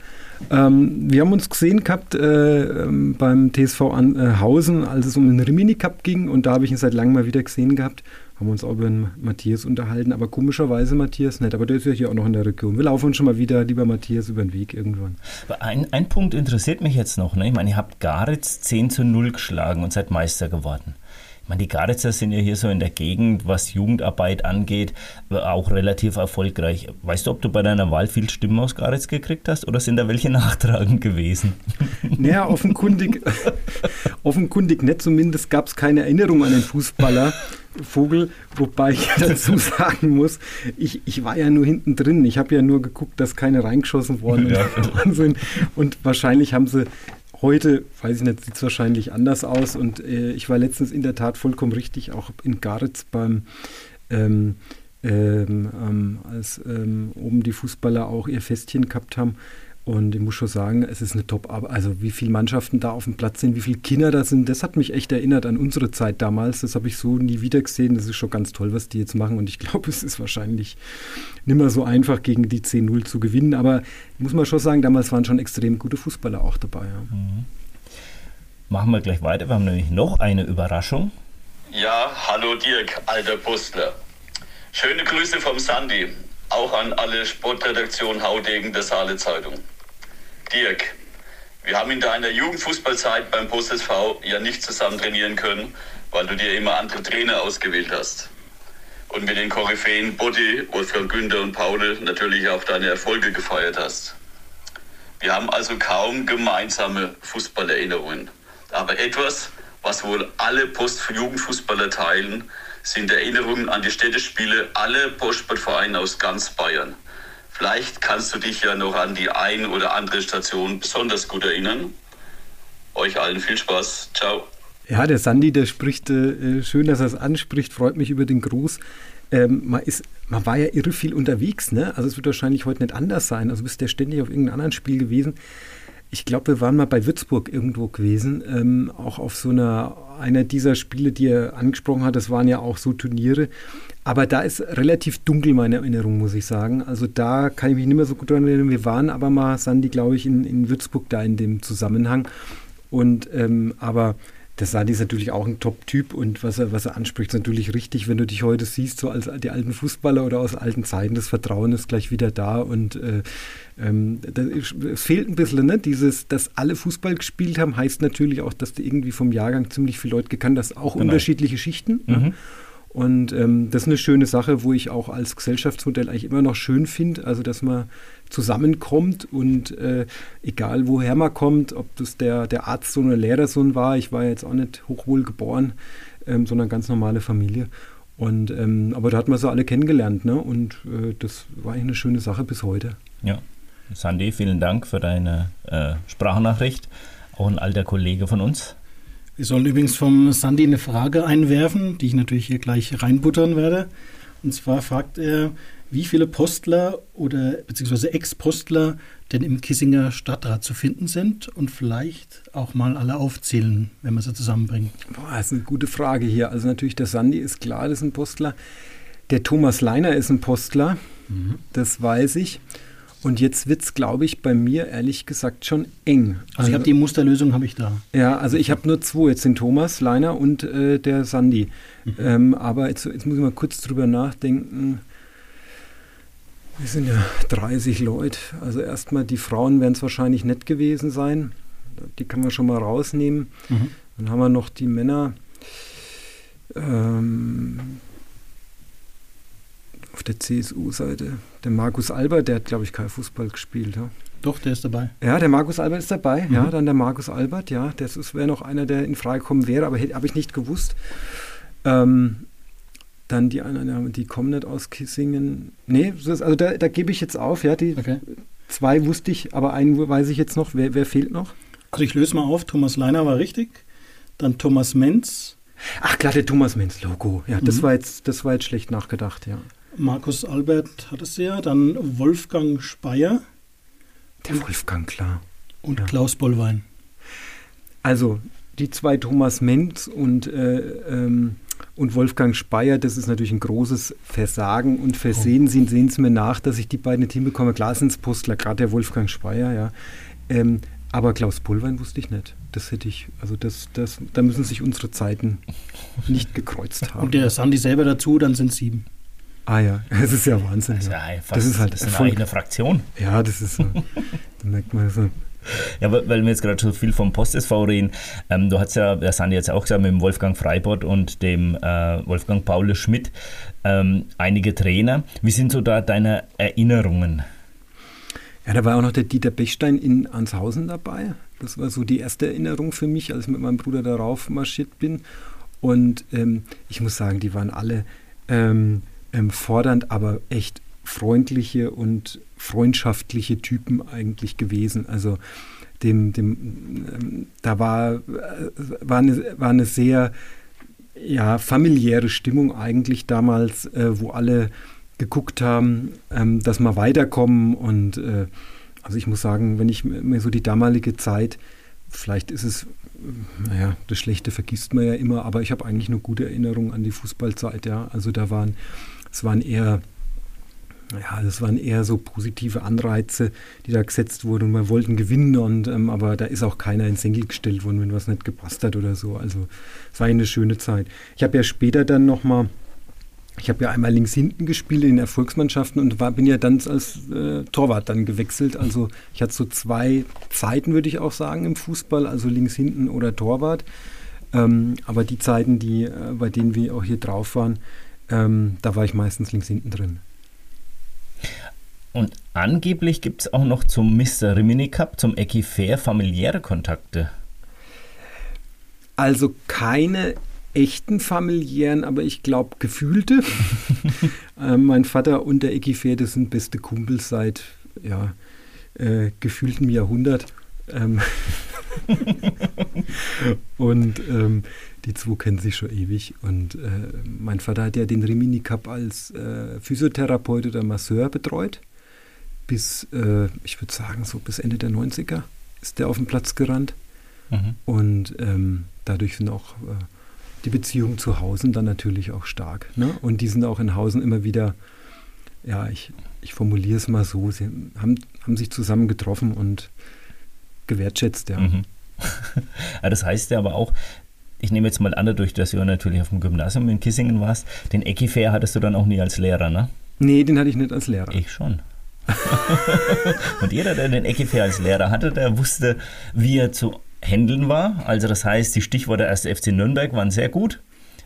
Ähm, wir haben uns gesehen gehabt äh, ähm, beim TSV an, äh, Hausen, als es um den Rimini Cup ging und da habe ich ihn seit langem mal wieder gesehen gehabt haben wir uns auch über den Matthias unterhalten, aber komischerweise Matthias nicht. Aber der ist ja hier auch noch in der Region. Wir laufen schon mal wieder, lieber Matthias, über den Weg irgendwann. Ein, ein Punkt interessiert mich jetzt noch. Ne? Ich meine, ihr habt Garitz 10 zu 0 geschlagen und seid Meister geworden. Man, die Garitzer sind ja hier so in der Gegend, was Jugendarbeit angeht, auch relativ erfolgreich. Weißt du, ob du bei deiner Wahl viel Stimmen aus Garitz gekriegt hast oder sind da welche nachtragend gewesen? Naja, offenkundig, offenkundig nicht. Zumindest gab es keine Erinnerung an den Fußballer. Vogel, wobei ich dazu sagen muss, ich, ich war ja nur hinten drin. Ich habe ja nur geguckt, dass keine reingeschossen worden Ja. sind. Und wahrscheinlich haben sie heute, weiß ich nicht, sieht es wahrscheinlich anders aus. Und äh, ich war letztens in der Tat vollkommen richtig, auch in Garitz beim ähm, ähm, als ähm, oben die Fußballer auch ihr Festchen gehabt haben. Und ich muss schon sagen, es ist eine Top-Arbeit. Also wie viele Mannschaften da auf dem Platz sind, wie viele Kinder da sind, das hat mich echt erinnert an unsere Zeit damals. Das habe ich so nie wieder gesehen. Das ist schon ganz toll, was die jetzt machen. Und ich glaube, es ist wahrscheinlich nicht mehr so einfach, gegen die 10-0 zu gewinnen. Aber muss man schon sagen, damals waren schon extrem gute Fußballer auch dabei. Ja. Machen wir gleich weiter. Wir haben nämlich noch eine Überraschung. Ja, hallo Dirk, alter Postler. Schöne Grüße vom Sandy, auch an alle Sportredaktion Haudegen der Saale Zeitung. Dirk, wir haben in deiner Jugendfußballzeit beim Post SV ja nicht zusammen trainieren können, weil du dir immer andere Trainer ausgewählt hast. Und mit den Koryphäen Botti, Wolfgang Günther und Paul natürlich auch deine Erfolge gefeiert hast. Wir haben also kaum gemeinsame Fußballerinnerungen. Aber etwas, was wohl alle Post-Jugendfußballer teilen, sind Erinnerungen an die Städtespiele aller Postsportvereine aus ganz Bayern. Vielleicht kannst du dich ja noch an die ein oder andere Station besonders gut erinnern. Euch allen viel Spaß. Ciao. Ja, der Sandy, der spricht, äh, schön, dass er es anspricht, freut mich über den Gruß. Ähm, man, ist, man war ja irre viel unterwegs, ne? Also es wird wahrscheinlich heute nicht anders sein. Also bist ja ständig auf irgendeinem anderen Spiel gewesen. Ich glaube, wir waren mal bei Würzburg irgendwo gewesen, ähm, auch auf so einer, einer dieser Spiele, die er angesprochen hat, das waren ja auch so Turniere. Aber da ist relativ dunkel meine Erinnerung, muss ich sagen. Also da kann ich mich nicht mehr so gut daran erinnern. Wir waren aber mal, Sandy, glaube ich, in, in Würzburg da in dem Zusammenhang. Und ähm, aber der Sadi ist natürlich auch ein Top-Typ und was er, was er anspricht, ist natürlich richtig, wenn du dich heute siehst, so als die alten Fußballer oder aus alten Zeiten, das Vertrauen ist gleich wieder da und äh, ähm, es fehlt ein bisschen, ne? Dieses, dass alle Fußball gespielt haben, heißt natürlich auch, dass du irgendwie vom Jahrgang ziemlich viele Leute gekannt hast, auch Genau. unterschiedliche Schichten. Ne? Und ähm, das ist eine schöne Sache, wo ich auch als Gesellschaftsmodell eigentlich immer noch schön finde, also dass man zusammenkommt und äh, egal woher man kommt, ob das der, der Arztsohn oder Lehrersohn war, ich war jetzt auch nicht hochwohl geboren, ähm, sondern ganz normale Familie. Und, ähm, aber da hat man sie alle kennengelernt ne? und äh, das war eigentlich eine schöne Sache bis heute. Ja. Sandy, vielen Dank für deine äh, Sprachnachricht. Auch ein alter Kollege von uns. Wir sollen übrigens vom Sandy eine Frage einwerfen, die ich natürlich hier gleich reinbuttern werde. Und zwar fragt er, wie viele Postler oder beziehungsweise Ex-Postler denn im Kissinger Stadtrat zu finden sind und vielleicht auch mal alle aufzählen, wenn man sie zusammenbringt. Boah, das ist eine gute Frage hier. Also natürlich der Sandy ist klar, das ist ein Postler. Der Thomas Leiner ist ein Postler, das weiß ich. Und jetzt wird es, glaube ich, bei mir ehrlich gesagt schon eng. Also ich habe die Musterlösung habe ich da. Ja, also ich habe nur zwei, jetzt den Thomas Leiner und äh, der Sandy. Ähm, aber jetzt, jetzt muss ich mal kurz drüber nachdenken. Wir sind ja 30 Leute. Also erstmal die Frauen werden es wahrscheinlich nicht gewesen sein. Die kann man schon mal rausnehmen. Mhm. Dann haben wir noch die Männer. Ähm, auf der CSU-Seite. Der Markus Albert, der hat, glaube ich, kein Fußball gespielt. Ja? Doch, der ist dabei. Ja, der Markus Albert ist dabei. Mhm. Ja, dann der Markus Albert, ja. Das wäre noch einer, der in Frage kommen wäre, aber habe ich nicht gewusst. Ähm, dann die anderen, die kommen nicht aus Kissingen. Nee, das also da, da gebe ich jetzt auf, ja. Die Okay. zwei wusste ich, aber einen weiß ich jetzt noch. Wer, wer fehlt noch? Also ich löse mal auf, Thomas Leiner war richtig. Dann Thomas Menz, Ach klar, der Thomas Menz Logo. Ja, das Mhm. war jetzt, das war jetzt schlecht nachgedacht, ja. Markus Albert hat es ja, dann Wolfgang Speyer Der Wolfgang, klar. und Ja. Klaus Bollwein. Also die zwei Thomas Menz und, äh, ähm, und Wolfgang Speyer, das ist natürlich ein großes Versagen und Versehen. Sie sehen es mir nach, dass ich die beiden nicht hinbekomme. Klar sind Postler, gerade der Wolfgang Speyer, ja. Ähm, aber Klaus Pullwein wusste ich nicht. Das hätte ich, also das, das, da müssen sich unsere Zeiten nicht gekreuzt haben. Und der Sandy selber dazu, dann sind sieben. Ah ja, das ist ja Wahnsinn. Das ist, ja. fast, Das ist halt das ist eine eigene Fraktion. Ja, das ist so. da merkt man so. Ja, weil wir jetzt gerade so viel vom Post SV reden. Ähm, du hast ja, der Sandi jetzt auch gesagt, mit dem Wolfgang Freibott und dem äh, Wolfgang Paul Schmidt ähm, einige Trainer. Wie sind so da deine Erinnerungen? Ja, da war auch noch der Dieter Bechstein in Anshausen dabei. Das war so die erste Erinnerung für mich, als ich mit meinem Bruder darauf marschiert bin. Und ähm, ich muss sagen, die waren alle ähm, fordernd, aber echt freundliche und freundschaftliche Typen eigentlich gewesen. Also dem, dem, ähm, da war, äh, war, eine, war eine sehr ja, familiäre Stimmung eigentlich damals, äh, wo alle geguckt haben, ähm, dass wir weiterkommen. Und äh, also ich muss sagen, wenn ich mir so die damalige Zeit, vielleicht ist es, naja, das Schlechte vergisst man ja immer, aber ich habe eigentlich eine gute Erinnerung an die Fußballzeit, ja. Also da waren, es waren eher ja, das waren eher so positive Anreize, die da gesetzt wurden und wir wollten gewinnen, und, ähm, aber da ist auch keiner ins Senkel gestellt worden, wenn was nicht gepasst hat oder so. Also es war eine schöne Zeit. Ich habe ja später dann nochmal, ich habe ja einmal links hinten gespielt in Erfolgsmannschaften und war, bin ja dann als äh, Torwart dann gewechselt. Also ich hatte so zwei Zeiten, würde ich auch sagen, im Fußball, also links hinten oder Torwart. Ähm, aber die Zeiten, die, äh, bei denen wir auch hier drauf waren, ähm, da war ich meistens links hinten drin. Und angeblich gibt es auch noch zum Mr. Rimini Cup, zum Fair, familiäre Kontakte. Also keine echten familiären, aber ich glaube gefühlte. äh, mein Vater und der Fair, das sind beste Kumpels seit ja, äh, gefühltem Jahrhundert. Ähm und ähm, die zwei kennen sich schon ewig. Und äh, mein Vater hat ja den Rimini Cup als äh, Physiotherapeut oder Masseur betreut bis, äh, ich würde sagen, so bis Ende der 90er ist der auf den Platz gerannt. Mhm. Und ähm, dadurch sind auch äh, die Beziehungen zu Hausen dann natürlich auch stark. Ne? Und die sind auch in Hausen immer wieder, ja, ich, ich formuliere es mal so, sie haben, haben sich zusammen getroffen und gewertschätzt, ja. Mhm. ja. Das heißt ja aber auch, ich nehme jetzt mal an, dadurch, dass du natürlich auf dem Gymnasium in Kissingen warst, den Eckifair hattest du dann auch nie als Lehrer, ne? Nee, den hatte ich nicht als Lehrer. Ich schon. und jeder, der den Ekifair als Lehrer hatte, der wusste, wie er zu handeln war. Also das heißt, die Stichworte 1. FC Nürnberg waren sehr gut.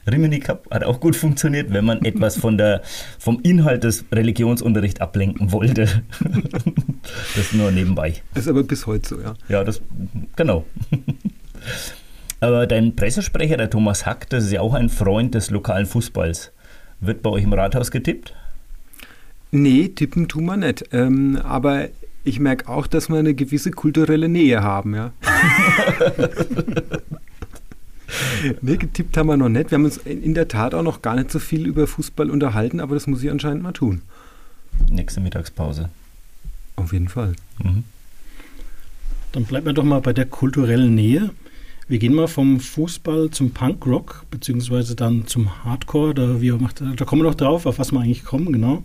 Rimini Cup hat auch gut funktioniert, wenn man etwas von der, vom Inhalt des Religionsunterrichts ablenken wollte. das nur nebenbei. Das ist aber bis heute so, ja. Ja, das, genau. Aber dein Pressesprecher, der Thomas Hack, das ist ja auch ein Freund des lokalen Fußballs. Wird bei euch im Rathaus getippt? Nee, tippen tun wir nicht. Ähm, aber ich merke auch, dass wir eine gewisse kulturelle Nähe haben, ja. nee, getippt haben wir noch nicht. Wir haben uns in der Tat auch noch gar nicht so viel über Fußball unterhalten, aber das muss ich anscheinend mal tun. Nächste Mittagspause. Auf jeden Fall. Mhm. Dann bleiben wir doch mal bei der kulturellen Nähe. Wir gehen mal vom Fußball zum Punkrock, beziehungsweise dann zum Hardcore. Da, wie macht, da kommen wir noch drauf, auf was wir eigentlich kommen, genau.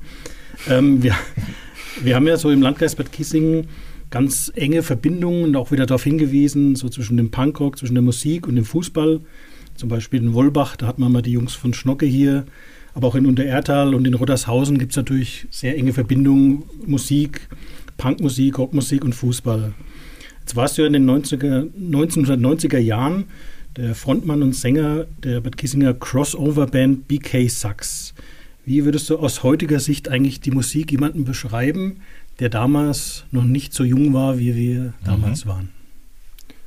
Ähm, wir, wir haben ja so im Landkreis Bad Kissingen ganz enge Verbindungen und auch wieder darauf hingewiesen, so zwischen dem Punkrock, zwischen der Musik und dem Fußball. Zum Beispiel in Wolbach, da hat man mal die Jungs von Schnocke hier. Aber auch in Unterertal und in Rottershausen gibt es natürlich sehr enge Verbindungen. Musik, Punkmusik, Rockmusik und Fußball. Jetzt warst du ja in den 90er, 1990er Jahren der Frontmann und Sänger der Bad Kissinger Crossover-Band BK Sucks. Wie würdest du aus heutiger Sicht eigentlich die Musik jemanden beschreiben, der damals noch nicht so jung war, wie wir damals mhm. waren?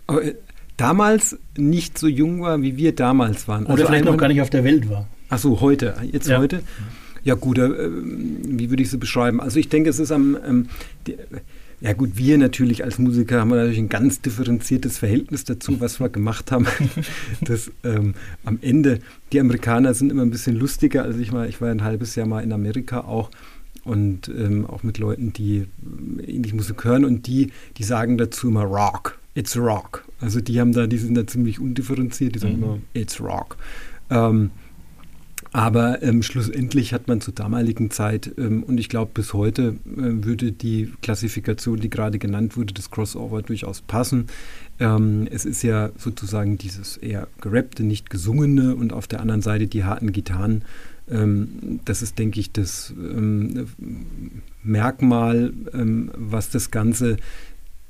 Aber, äh, damals nicht so jung war, wie wir damals waren. Oder also vielleicht noch gar nicht auf der Welt war. Ach so, heute. Jetzt ja. heute? Ja gut, äh, wie würde ich sie beschreiben? Also ich denke, es ist am... Ähm, die, ja gut, wir natürlich als Musiker haben natürlich ein ganz differenziertes Verhältnis dazu, was wir gemacht haben. das, ähm, am Ende, die Amerikaner sind immer ein bisschen lustiger. Also ich war, ich war ein halbes Jahr mal in Amerika auch und ähm, auch mit Leuten, die äh, ähnlich Musik hören und die, die sagen dazu immer Rock, it's Rock. Also die haben da, die sind da ziemlich undifferenziert, die sagen mhm. immer it's Rock. Ähm, aber ähm, schlussendlich hat man zur damaligen Zeit, ähm, und ich glaube bis heute äh, würde die Klassifikation, die gerade genannt wurde, des Crossover durchaus passen. Ähm, es ist ja sozusagen dieses eher gerappte, nicht gesungene und auf der anderen Seite die harten Gitarren. Ähm, das ist, denke ich, das ähm, Merkmal, ähm, was das Ganze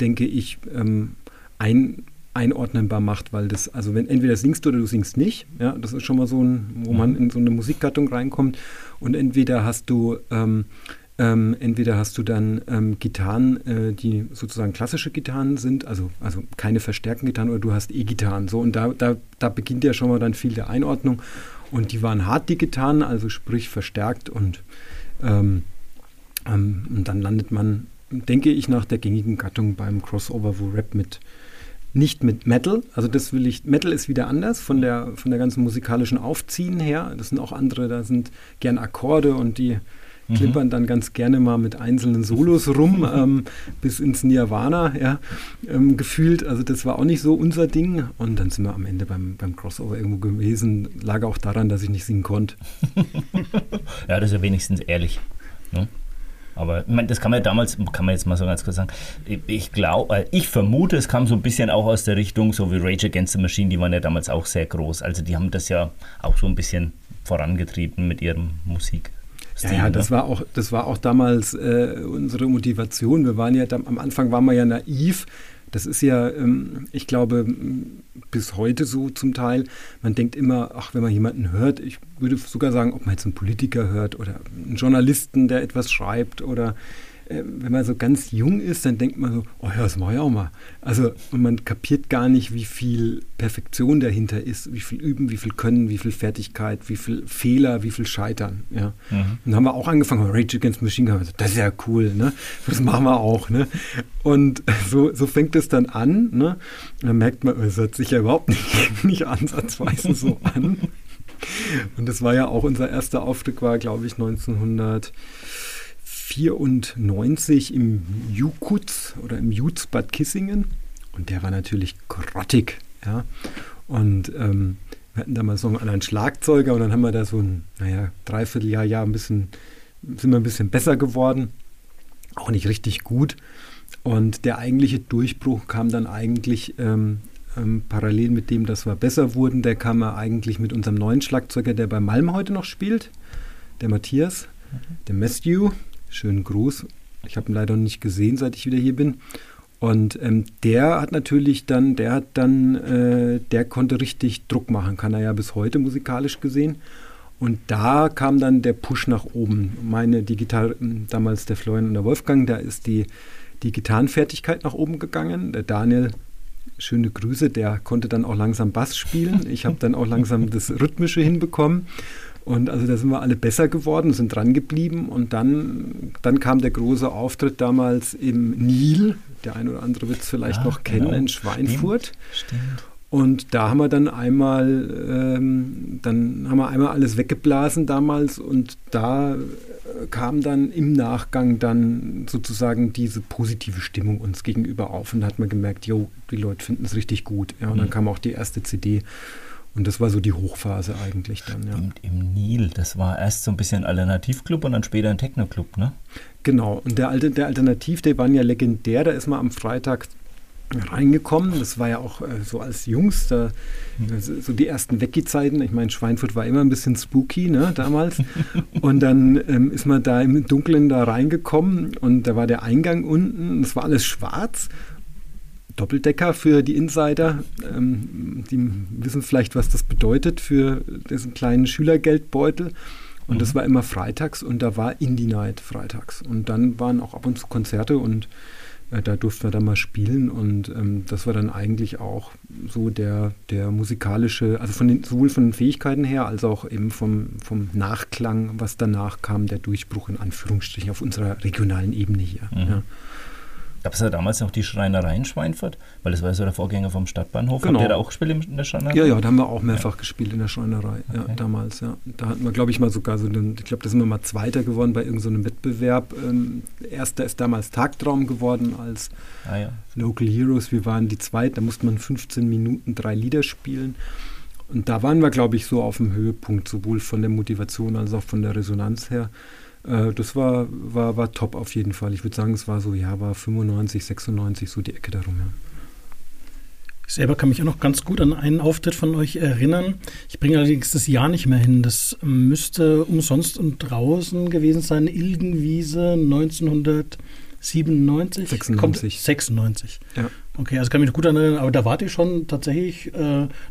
denke ich, ähm, ein, einordnenbar macht, weil das, also wenn entweder singst du oder du singst nicht, ja, das ist schon mal so ein, wo man in so eine Musikgattung reinkommt und entweder hast du ähm, ähm, entweder hast du dann ähm, Gitarren, äh, die sozusagen klassische Gitarren sind, also, also keine verstärkten Gitarren, oder du hast E-Gitarren. So, und da, da, da beginnt ja schon mal dann viel der Einordnung. Und die waren hart, die Gitarren, also sprich verstärkt und, ähm, ähm und dann landet man, denke ich, nach der gängigen Gattung beim Crossover, wo Rap mit nicht mit Metal, also das will ich, Metal ist wieder anders von der, von der ganzen musikalischen Aufziehen her. Das sind auch andere, da sind gern Akkorde und die mhm. klimpern dann ganz gerne mal mit einzelnen Solos rum, ähm, bis ins Nirvana, ja, ähm, gefühlt. Also das war auch nicht so unser Ding. Und dann sind wir am Ende beim, beim Crossover irgendwo gewesen. Lag auch daran, dass ich nicht singen konnte. ja, das ist ja wenigstens ehrlich. Ne? Aber ich meine, das kann man damals, kann man jetzt mal so ganz kurz sagen, ich glaube, äh, ich vermute, es kam so ein bisschen auch aus der Richtung, so wie Rage Against the Machine, die waren ja damals auch sehr groß. Also die haben das ja auch so ein bisschen vorangetrieben mit ihrem Musik. Ja, ja, das war auch, das war auch damals äh, unsere Motivation. Wir waren ja am Anfang waren wir ja naiv. Das ist ja, ähm, ich glaube, bis heute so zum Teil. Man denkt immer, ach, wenn man jemanden hört, ich würde sogar sagen, ob man jetzt einen Politiker hört oder einen Journalisten, der etwas schreibt oder wenn man so ganz jung ist, dann denkt man so, oh ja, das mache ich auch mal. Also und man kapiert gar nicht, wie viel Perfektion dahinter ist, wie viel Üben, wie viel Können, wie viel Fertigkeit, wie viel Fehler, wie viel Scheitern. Ja. Mhm. Und dann haben wir auch angefangen, Rage Against Machine Gun, das ist ja cool, ne? das machen wir auch. Ne? Und so, so fängt es dann an. Ne? Und dann merkt man, es hört sich ja überhaupt nicht, nicht ansatzweise so an. Und das war ja auch unser erster Auftritt, war glaube ich 1900. 1994 im Jukutz oder im Jutz Bad Kissingen. Und der war natürlich grottig. Ja? Und ähm, wir hatten damals noch einen anderen Schlagzeuger und dann haben wir da so ein, naja, Dreivierteljahr, Jahr ein bisschen, sind wir ein bisschen besser geworden. Auch nicht richtig gut. Und der eigentliche Durchbruch kam dann eigentlich ähm, ähm, parallel mit dem, dass wir besser wurden. Der kam ja eigentlich mit unserem neuen Schlagzeuger, der bei Malm heute noch spielt, der Matthias, mhm. der Matthew. Schönen Gruß. Ich habe ihn leider noch nicht gesehen, seit ich wieder hier bin. Und ähm, der hat natürlich dann, der hat dann, äh, der konnte richtig Druck machen, kann er ja bis heute musikalisch gesehen. Und da kam dann der Push nach oben. Meine Digital, ähm, damals der Florian und der Wolfgang, da ist die, die Gitarrenfertigkeit nach oben gegangen. Der Daniel, schöne Grüße, der konnte dann auch langsam Bass spielen. Ich habe dann auch langsam das Rhythmische hinbekommen. Und also da sind wir alle besser geworden, sind dran geblieben. Und dann, dann kam der große Auftritt damals im Nil. Der eine oder andere wird es vielleicht ja, noch kennen, genau. in Schweinfurt. Stimmt, stimmt. Und da haben wir dann einmal, ähm, dann haben wir einmal alles weggeblasen damals und da äh, kam dann im Nachgang dann sozusagen diese positive Stimmung uns gegenüber auf und da hat man gemerkt, jo, die Leute finden es richtig gut. Ja, und mhm. dann kam auch die erste CD und das war so die Hochphase eigentlich dann, ja. Im, Im, Nil, das war erst so ein bisschen Alternativclub und dann später ein Techno-Club, ne? Genau, und der, alte, der Alternativ, der war ja legendär, da ist man am Freitag reingekommen. Das war ja auch äh, so als Jungs, da, mhm. so die ersten Weggezeiten. Ich meine, Schweinfurt war immer ein bisschen spooky ne, damals. und dann ähm, ist man da im Dunkeln da reingekommen und da war der Eingang unten. Es war alles schwarz Doppeldecker für die Insider. Ähm, die wissen vielleicht, was das bedeutet für diesen kleinen Schülergeldbeutel. Und mhm. das war immer freitags und da war Indie Night freitags. Und dann waren auch ab und zu Konzerte und äh, da durften wir dann mal spielen. Und ähm, das war dann eigentlich auch so der, der musikalische, also von den, sowohl von den Fähigkeiten her als auch eben vom, vom Nachklang, was danach kam, der Durchbruch in Anführungsstrichen auf unserer regionalen Ebene hier. Mhm. Ja. Gab es ja damals noch die Schreinerei in Schweinfurt? Weil das war ja so der Vorgänger vom Stadtbahnhof. Genau. Habt ihr da auch gespielt in der Schreinerei? Ja, ja, da haben wir auch mehrfach ja. gespielt in der Schreinerei. Okay. Ja, damals, ja. Da hatten wir, glaube ich, mal sogar so einen, ich glaube, da sind wir mal Zweiter geworden bei irgendeinem so Wettbewerb. Ähm, Erster ist damals Tagtraum geworden als ah, ja. Local Heroes. Wir waren die Zweite, da musste man 15 Minuten drei Lieder spielen. Und da waren wir, glaube ich, so auf dem Höhepunkt, sowohl von der Motivation als auch von der Resonanz her. Äh, das war, war, war top auf jeden Fall. Ich würde sagen, es war so, ja, war 95, 96, so die Ecke darum, ja. Ich selber kann mich auch noch ganz gut an einen Auftritt von euch erinnern. Ich bringe allerdings das Jahr nicht mehr hin. Das müsste umsonst und draußen gewesen sein. Ilgenwiese 1996. 97? 96. Kommt 96. Ja. Okay, also kann ich mich gut erinnern, aber da wart ihr schon tatsächlich äh,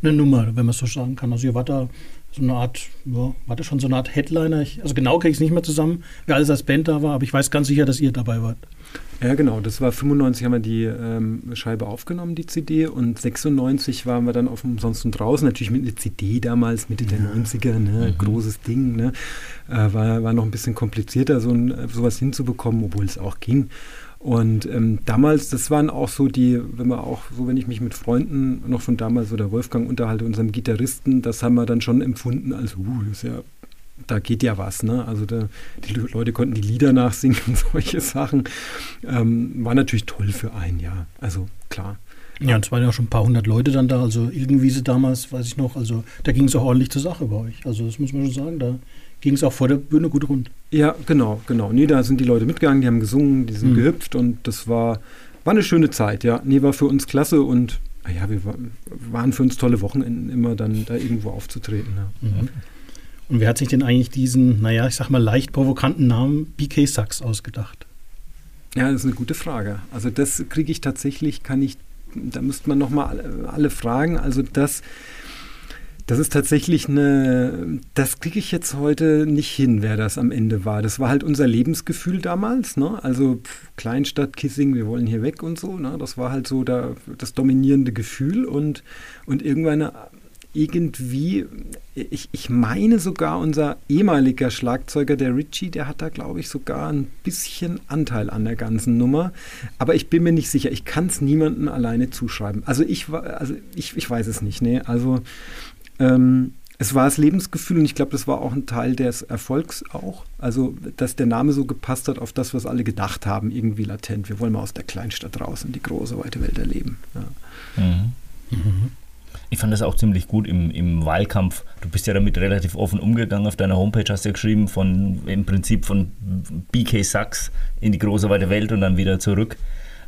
eine Nummer, wenn man es so sagen kann. Also ihr wart da so eine Art, ja, war das schon so eine Art Headliner? Ich, also genau kriege ich es nicht mehr zusammen, wer alles als Band da war, aber ich weiß ganz sicher, dass ihr dabei wart. Ja, genau. Das war 95 haben wir die ähm, Scheibe aufgenommen, die CD, und 96 waren wir dann auf dem Sonst und draußen, natürlich mit einer CD damals, Mitte der 90er, ne? großes Ding, ne? Äh, war, war noch ein bisschen komplizierter, so ein, sowas hinzubekommen, obwohl es auch ging. Und ähm, damals, das waren auch so die, wenn man auch so, wenn ich mich mit Freunden noch von damals oder Wolfgang unterhalte, unserem Gitarristen, das haben wir dann schon empfunden als, uh, ist ja, da geht ja was, ne? Also da, die Leute konnten die Lieder nachsingen und solche Sachen. Ähm, war natürlich toll für ein Jahr. Also klar. Ja, und es waren ja schon ein paar hundert Leute dann da. Also Ilgenwiese damals, weiß ich noch, also da ging es auch ordentlich zur Sache bei euch. Also das muss man schon sagen, da ging es auch vor der Bühne gut rund. Ja, genau, genau. Nee, da sind die Leute mitgegangen, die haben gesungen, die sind Mhm. gehüpft und das war, war eine schöne Zeit, ja. Nee, war für uns klasse und ja, wir wa- waren für uns tolle Wochenenden immer dann da irgendwo aufzutreten. Ja. Mhm. Und wer hat sich denn eigentlich diesen, naja, ich sag mal leicht provokanten Namen BK Sachs ausgedacht? Ja, das ist eine gute Frage. Also das kriege ich tatsächlich, kann ich, da müsste man nochmal alle, alle fragen. Also das, das ist tatsächlich eine, das kriege ich jetzt heute nicht hin, wer das am Ende war. Das war halt unser Lebensgefühl damals. Ne? Also pff, Kleinstadt, Kissing, wir wollen hier weg und so. Ne? Das war halt so da, das dominierende Gefühl und, und irgendwann irgendwie, ich, ich meine sogar unser ehemaliger Schlagzeuger, der Richie, der hat da, glaube ich, sogar ein bisschen Anteil an der ganzen Nummer. Aber ich bin mir nicht sicher. Ich kann es niemandem alleine zuschreiben. Also ich, also ich, ich weiß es nicht. Nee. Also ähm, es war das Lebensgefühl und ich glaube, das war auch ein Teil des Erfolgs auch. Also, dass der Name so gepasst hat auf das, was alle gedacht haben, irgendwie latent. Wir wollen mal aus der Kleinstadt raus und die große, weite Welt erleben. Ja. Mhm. Ich fand das auch ziemlich gut im, im Wahlkampf. Du bist ja damit relativ offen umgegangen. Auf deiner Homepage hast du ja geschrieben, von im Prinzip von BK Sachs in die große weite Welt und dann wieder zurück.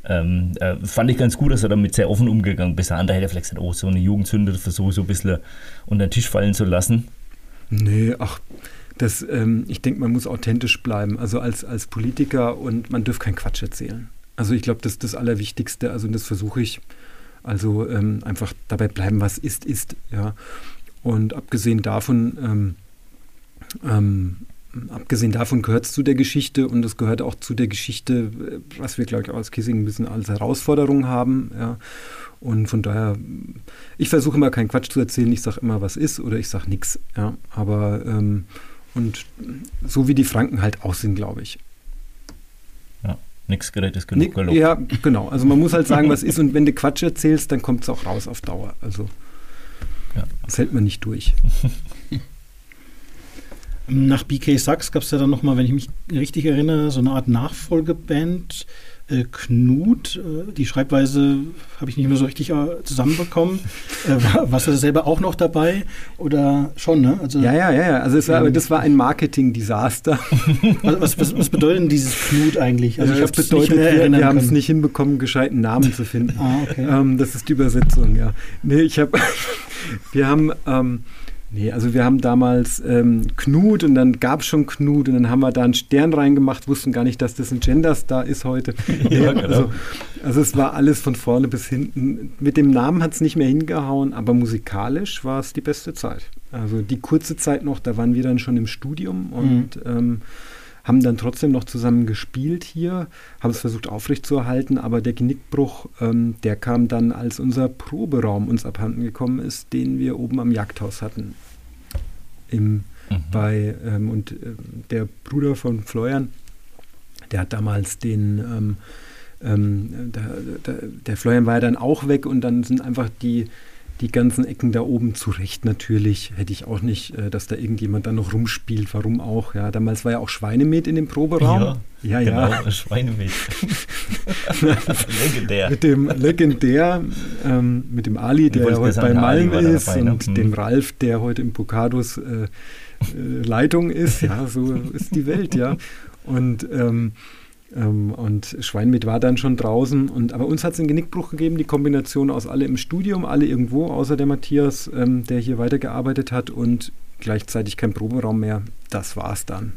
Ähm, äh, fand ich ganz gut, dass du damit sehr offen umgegangen bist. Der andere hätte vielleicht gesagt, oh, so eine Jugendsünde versuche ich so ein bisschen unter den Tisch fallen zu lassen. Nee, ach, das, ähm, ich denke, man muss authentisch bleiben. Also als, als Politiker und man darf keinen Quatsch erzählen. Also ich glaube, das ist das Allerwichtigste. Also das versuche ich. Also ähm, einfach dabei bleiben, was ist, ist. Ja. Und abgesehen davon, ähm, ähm, abgesehen davon gehört es zu der Geschichte und es gehört auch zu der Geschichte, was wir, glaube ich, auch als Kissing ein bisschen als Herausforderung haben. Ja. Und von daher, ich versuche immer keinen Quatsch zu erzählen. Ich sage immer, was ist oder ich sage nichts. Ja. Aber ähm, und so wie die Franken halt auch sind, glaube ich. Nichts gerät ist genug gelobt. Ja, genau. Also man muss halt sagen, was ist und wenn du Quatsch erzählst, dann kommt es auch raus auf Dauer. Also Ja. das hält man nicht durch. Nach BK Sachs gab es ja dann nochmal, wenn ich mich richtig erinnere, so eine Art Nachfolgeband. Äh, Knut, äh, die Schreibweise habe ich nicht mehr so richtig äh, zusammenbekommen. War, warst du da selber auch noch dabei? Oder schon, ne? Also, Ja, ja, ja, ja. Also war, aber das war ein Marketing-Desaster. Was, was, was, was bedeutet denn dieses Knut eigentlich? Also ich das habe es nicht bedeutet, mehr wir, wir haben es nicht hinbekommen, gescheiten Namen zu finden. Ah, okay. Ähm, das ist die Übersetzung, ja. Nee, ich habe, wir haben, ähm, nee, also wir haben damals ähm, Knut und dann gab es schon Knut und dann haben wir da einen Stern reingemacht, wussten gar nicht, dass das ein Genderstar ist heute. Ja, genau. also, also es war alles von vorne bis hinten. Mit dem Namen hat es nicht mehr hingehauen, aber musikalisch war es die beste Zeit. Also die kurze Zeit noch, da waren wir dann schon im Studium und ähm, haben dann trotzdem noch zusammen gespielt hier, haben es versucht aufrechtzuerhalten, aber der Genickbruch, ähm, der kam dann, als unser Proberaum uns abhanden gekommen ist, den wir oben am Jagdhaus hatten. Im, Mhm. bei, ähm, und ähm, der Bruder von Florian, der hat damals den, ähm, ähm, der, der, der Florian war ja dann auch weg und dann sind einfach die, die ganzen Ecken da oben zurecht natürlich. Hätte ich auch nicht, äh, dass da irgendjemand dann noch rumspielt, warum auch. Ja, damals war ja auch Schweinemet in dem Proberaum. Ja, ja. Genau, Schweinemilch. Legendär. Mit dem legendär, ähm, mit dem Ali, der ja heute bei Malm ist, dabei, ne? und Mhm. dem Ralf, der heute im Pocados äh, äh, Leitung ist. Ja, so ist die Welt, ja. Und, ähm, ähm, und Schweinmet war dann schon draußen. Und, aber uns hat es einen Genickbruch gegeben, die Kombination aus alle im Studium, alle irgendwo, außer der Matthias, ähm, der hier weitergearbeitet hat und gleichzeitig kein Proberaum mehr. Das war's dann.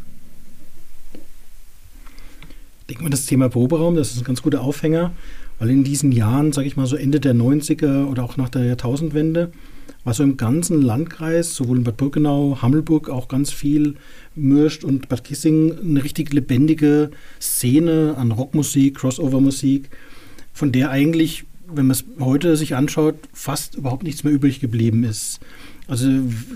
denke mal, das Thema Proberaum, das ist ein ganz guter Aufhänger, weil in diesen Jahren, sage ich mal so Ende der 90er oder auch nach der Jahrtausendwende, war so im ganzen Landkreis, sowohl in Bad Birkenau, Hammelburg auch ganz viel Mürst und Bad Kissing eine richtig lebendige Szene an Rockmusik, Crossover-Musik, von der eigentlich, wenn man es heute sich anschaut, fast überhaupt nichts mehr übrig geblieben ist. Also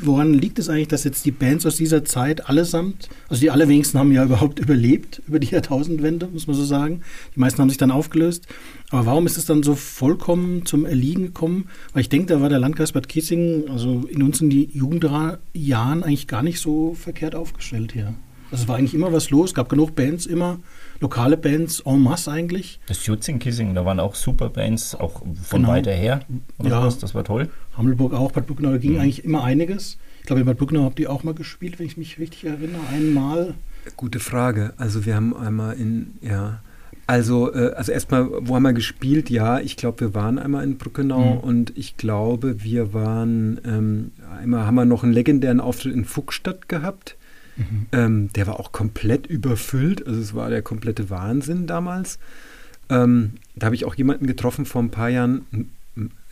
woran liegt es eigentlich, dass jetzt die Bands aus dieser Zeit allesamt, also die allerwenigsten haben ja überhaupt überlebt über die Jahrtausendwende, muss man so sagen. Die meisten haben sich dann aufgelöst. Aber warum ist es dann so vollkommen zum Erliegen gekommen? Weil ich denke, da war der Landkreis Bad Kissing, also in unseren Jugendjahren eigentlich gar nicht so verkehrt aufgestellt hier. Also es war eigentlich immer was los, gab genug Bands immer, lokale Bands en masse eigentlich. Das Jutzing Kissing, da waren auch super Bands, auch von genau. weiter her. Ja, was, das war toll. Hammelburg auch, Bad Brucknau, da ging mhm. eigentlich immer einiges. Ich glaube, in Bad Brucknau habt ihr auch mal gespielt, wenn ich mich richtig erinnere, einmal. Gute Frage. Also wir haben einmal in, ja, also, äh, also erstmal, wo haben wir gespielt? Ja, ich glaube, wir waren einmal in Brückenau mhm. und ich glaube, wir waren, ähm, einmal haben wir noch einen legendären Auftritt in Fuchsstadt gehabt. Mhm. Ähm, der war auch komplett überfüllt, also es war der komplette Wahnsinn damals. Ähm, da habe ich auch jemanden getroffen vor ein paar Jahren,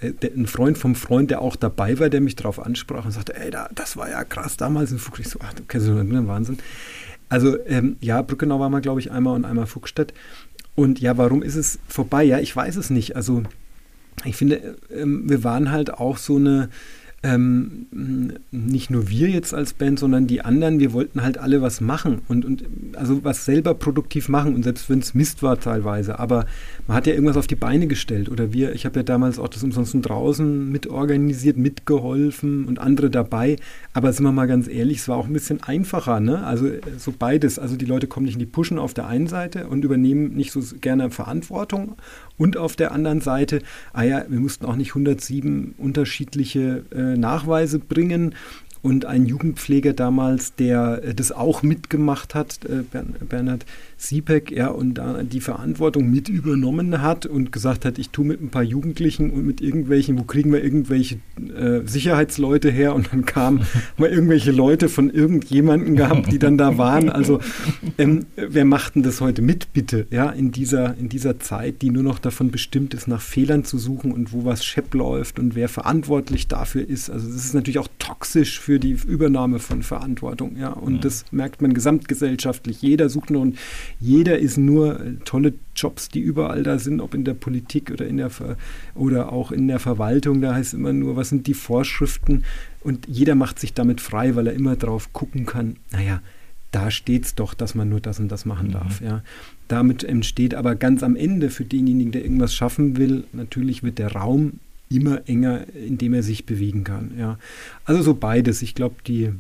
ein Freund vom Freund, der auch dabei war, der mich darauf ansprach und sagte, ey, da, das war ja krass damals in Fuchsstadt. Ich so, ach, du kennst du Wahnsinn. Also ähm, ja, Brückenau war mal, glaube ich, einmal und einmal Fuchsstadt. Und ja, warum ist es vorbei? Ja, ich weiß es nicht. Also ich finde, ähm, wir waren halt auch so eine, ähm, nicht nur wir jetzt als Band, sondern die anderen, wir wollten halt alle was machen und, und also was selber produktiv machen und selbst wenn es Mist war teilweise, aber man hat ja irgendwas auf die Beine gestellt oder wir, ich habe ja damals auch das umsonst draußen mitorganisiert, mitgeholfen und andere dabei, aber sind wir mal ganz ehrlich, es war auch ein bisschen einfacher, ne? also so beides, also die Leute kommen nicht in die Pushen auf der einen Seite und übernehmen nicht so gerne Verantwortung und auf der anderen Seite, ah ja, wir mussten auch nicht 107 unterschiedliche äh, Nachweise bringen. Und ein Jugendpfleger damals, der äh, das auch mitgemacht hat, äh, Bernhard Siepeck, ja, und da die Verantwortung mit übernommen hat und gesagt hat, ich tue mit ein paar Jugendlichen und mit irgendwelchen, wo kriegen wir irgendwelche äh, Sicherheitsleute her? Und dann kamen mal irgendwelche Leute von irgendjemanden gehabt, die dann da waren. Also ähm, wer macht denn das heute mit, bitte, ja, in dieser, in dieser Zeit, die nur noch davon bestimmt ist, nach Fehlern zu suchen und wo was schepp läuft und wer verantwortlich dafür ist. Also das ist natürlich auch toxisch für die Übernahme von Verantwortung, ja, und ja. das merkt man gesamtgesellschaftlich. Jeder sucht nur und jeder ist nur äh, tolle Jobs, die überall da sind, ob in der Politik oder in der Ver oder auch in der Verwaltung. Da heißt immer nur, was sind die Vorschriften? Und jeder macht sich damit frei, weil er immer drauf gucken kann. Naja, da steht es doch, dass man nur das und das machen mhm. darf. Ja. Damit entsteht aber ganz am Ende für denjenigen, der irgendwas schaffen will, natürlich wird der Raum immer enger, in dem er sich bewegen kann. Ja. Also so beides. Ich glaube, die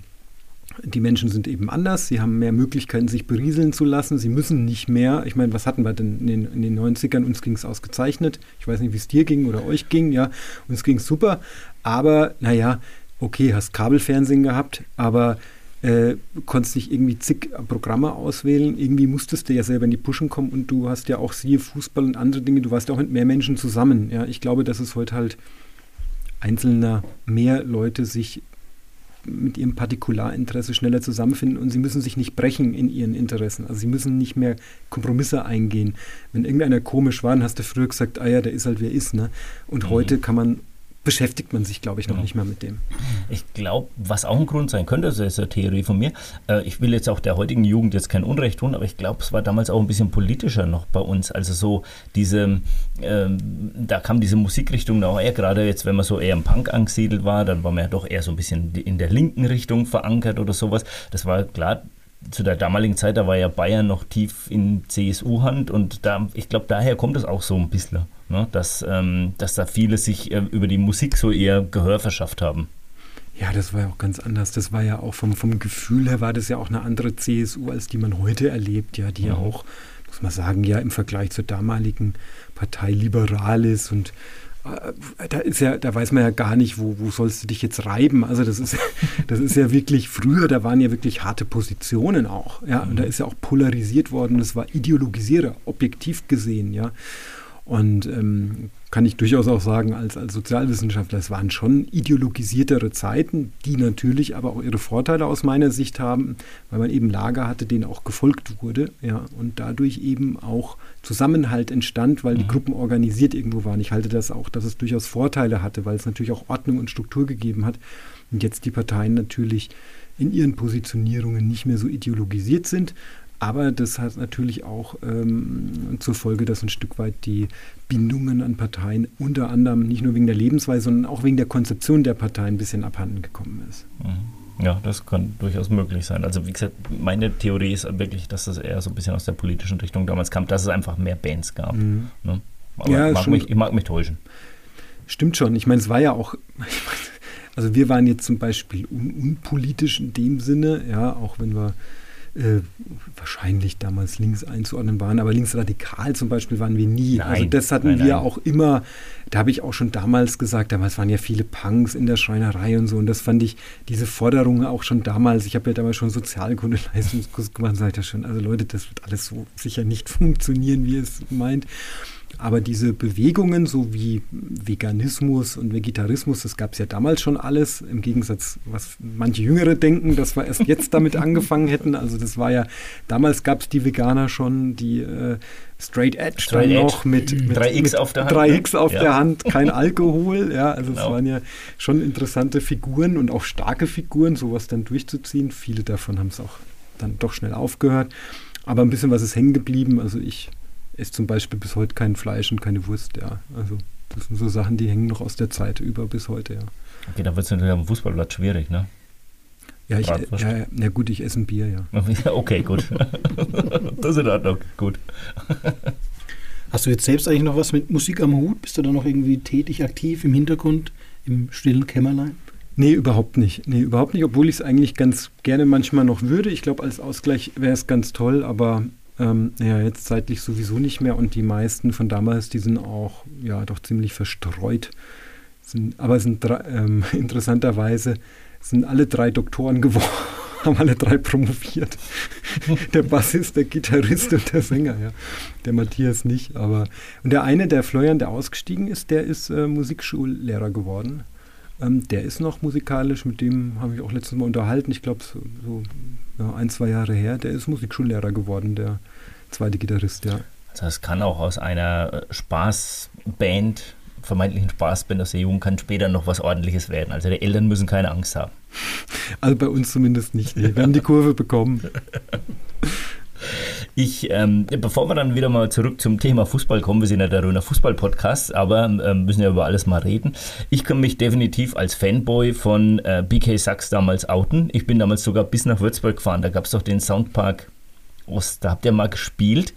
die Menschen sind eben anders, sie haben mehr Möglichkeiten, sich berieseln zu lassen, sie müssen nicht mehr, ich meine, was hatten wir denn in den, in den 90ern, uns ging es ausgezeichnet, ich weiß nicht, wie es dir ging oder euch ging, ja, uns ging es super, aber naja, okay, hast Kabelfernsehen gehabt, aber äh, konntest nicht irgendwie zig Programme auswählen, irgendwie musstest du ja selber in die Pushen kommen und du hast ja auch siehe Fußball und andere Dinge, du warst ja auch mit mehr Menschen zusammen, ja, ich glaube, dass es heute halt einzelner mehr Leute sich mit ihrem Partikularinteresse schneller zusammenfinden und sie müssen sich nicht brechen in ihren Interessen. Also sie müssen nicht mehr Kompromisse eingehen. Wenn irgendeiner komisch war, dann hast du früher gesagt, ah ja, der ist halt wer ist. Ne? Und mhm. heute kann man beschäftigt man sich, glaube ich, noch ja. nicht mehr mit dem. Ich glaube, was auch ein Grund sein könnte, das ist eine Theorie von mir, äh, ich will jetzt auch der heutigen Jugend jetzt kein Unrecht tun, aber ich glaube, es war damals auch ein bisschen politischer noch bei uns. Also so diese, äh, da kam diese Musikrichtung auch eher, gerade jetzt, wenn man so eher im Punk angesiedelt war, dann war man ja doch eher so ein bisschen in der linken Richtung verankert oder sowas. Das war klar, zu der damaligen Zeit, da war ja Bayern noch tief in CSU-Hand und da, ich glaube, daher kommt es auch so ein bisschen, ne? dass, ähm, dass da viele sich äh, über die Musik so eher Gehör verschafft haben. Ja, das war ja auch ganz anders. Das war ja auch vom, vom Gefühl her war das ja auch eine andere CSU, als die man heute erlebt, ja, die mhm. ja auch, muss man sagen, ja im Vergleich zur damaligen Partei liberal ist und äh, da ist ja, da weiß man ja gar nicht, wo, wo sollst du dich jetzt reiben. Also das ist, das ist ja wirklich früher, da waren ja wirklich harte Positionen auch. Ja, und da ist ja auch polarisiert worden, das war ideologisiert, objektiv gesehen, ja. Und ähm, kann ich durchaus auch sagen, als, als Sozialwissenschaftler, es waren schon ideologisiertere Zeiten, die natürlich aber auch ihre Vorteile aus meiner Sicht haben, weil man eben Lager hatte, denen auch gefolgt wurde, ja, und dadurch eben auch Zusammenhalt entstand, weil die Mhm. Gruppen organisiert irgendwo waren. Ich halte das auch, dass es durchaus Vorteile hatte, weil es natürlich auch Ordnung und Struktur gegeben hat. Und jetzt die Parteien natürlich in ihren Positionierungen nicht mehr so ideologisiert sind. Aber das hat natürlich auch ähm, zur Folge, dass ein Stück weit die Bindungen an Parteien unter anderem nicht nur wegen der Lebensweise, sondern auch wegen der Konzeption der Partei ein bisschen abhanden gekommen ist. Mhm. Ja, das kann durchaus möglich sein. Also wie gesagt, meine Theorie ist wirklich, dass das eher so ein bisschen aus der politischen Richtung damals kam, dass es einfach mehr Bands gab. Mhm. Ne? Aber Ja, ich, mag mich, ich mag mich täuschen. Stimmt schon. Ich meine, es war ja auch, also wir waren jetzt zum Beispiel un unpolitisch in dem Sinne, ja, auch wenn wir äh, wahrscheinlich damals links einzuordnen waren, aber linksradikal zum Beispiel waren wir nie. Nein, also das hatten nein, wir nein. auch immer, da habe ich auch schon damals gesagt, damals waren ja viele Punks in der Schreinerei und so und das fand ich, diese Forderungen auch schon damals, ich habe ja damals schon Sozialkunde-Leistungskurs gemacht, sage ich ja schon, also Leute, das wird alles so sicher nicht funktionieren, wie ihr es meint. Aber diese Bewegungen, so wie Veganismus und Vegetarismus, das gab es ja damals schon alles, im Gegensatz, was manche Jüngere denken, dass wir erst jetzt damit angefangen hätten. Also das war ja, damals gab es die Veganer schon, die äh, Straight Edge Straight dann Edge. noch mit, mit 3X mit auf der Hand, 3X ne? auf Ja. der Hand, kein Alkohol. Ja, also es Genau. waren ja schon interessante Figuren und auch starke Figuren, sowas dann durchzuziehen. Viele davon haben es auch dann doch schnell aufgehört. Aber ein bisschen was ist hängen geblieben. Also ich esse zum Beispiel bis heute kein Fleisch und keine Wurst, ja. Also das sind so Sachen, die hängen noch aus der Zeit über bis heute, ja. Okay, da wird es natürlich am Fußballplatz schwierig, ne? Ja, ich, ja, ja gut, ich esse ein Bier, ja. Okay, gut. das ist in Ordnung. Gut. Hast du jetzt selbst eigentlich noch was mit Musik am Hut? Bist du da noch irgendwie tätig, aktiv im Hintergrund, im stillen Kämmerlein? Nee, überhaupt nicht. Nee, überhaupt nicht, obwohl ich es eigentlich ganz gerne manchmal noch würde. Ich glaube, als Ausgleich wäre es ganz toll, aber ähm, ja, jetzt zeitlich sowieso nicht mehr und die meisten von damals, die sind auch ja doch ziemlich verstreut. Sind, aber sind ähm, interessanterweise sind alle drei Doktoren geworden, haben alle drei promoviert. der Bassist, der Gitarrist und der Sänger, ja. Der Matthias nicht, aber und der eine, der Florian, der ausgestiegen ist, der ist äh, Musikschullehrer geworden. Ähm, der ist noch musikalisch, mit dem habe ich auch letztes Mal unterhalten, ich glaube so, so ja, ein, zwei Jahre her. Der ist Musikschullehrer geworden, der zweite Gitarrist, ja. Also es kann auch aus einer äh, Spaßband, vermeintlichen Spaßband aus der Jugend, kann später noch was ordentliches werden. Also die Eltern müssen keine Angst haben. Also bei uns zumindest nicht. Nee. Wir haben die Kurve bekommen. Ich, ähm, bevor wir dann wieder mal zurück zum Thema Fußball kommen, wir sind ja der Röner Fußball-Podcast, aber ähm, müssen ja über alles mal reden. Ich kann mich definitiv als Fanboy von äh, BK Sachs damals outen. Ich bin damals sogar bis nach Würzburg gefahren, da gab es doch den Soundpark Ost, da habt ihr mal gespielt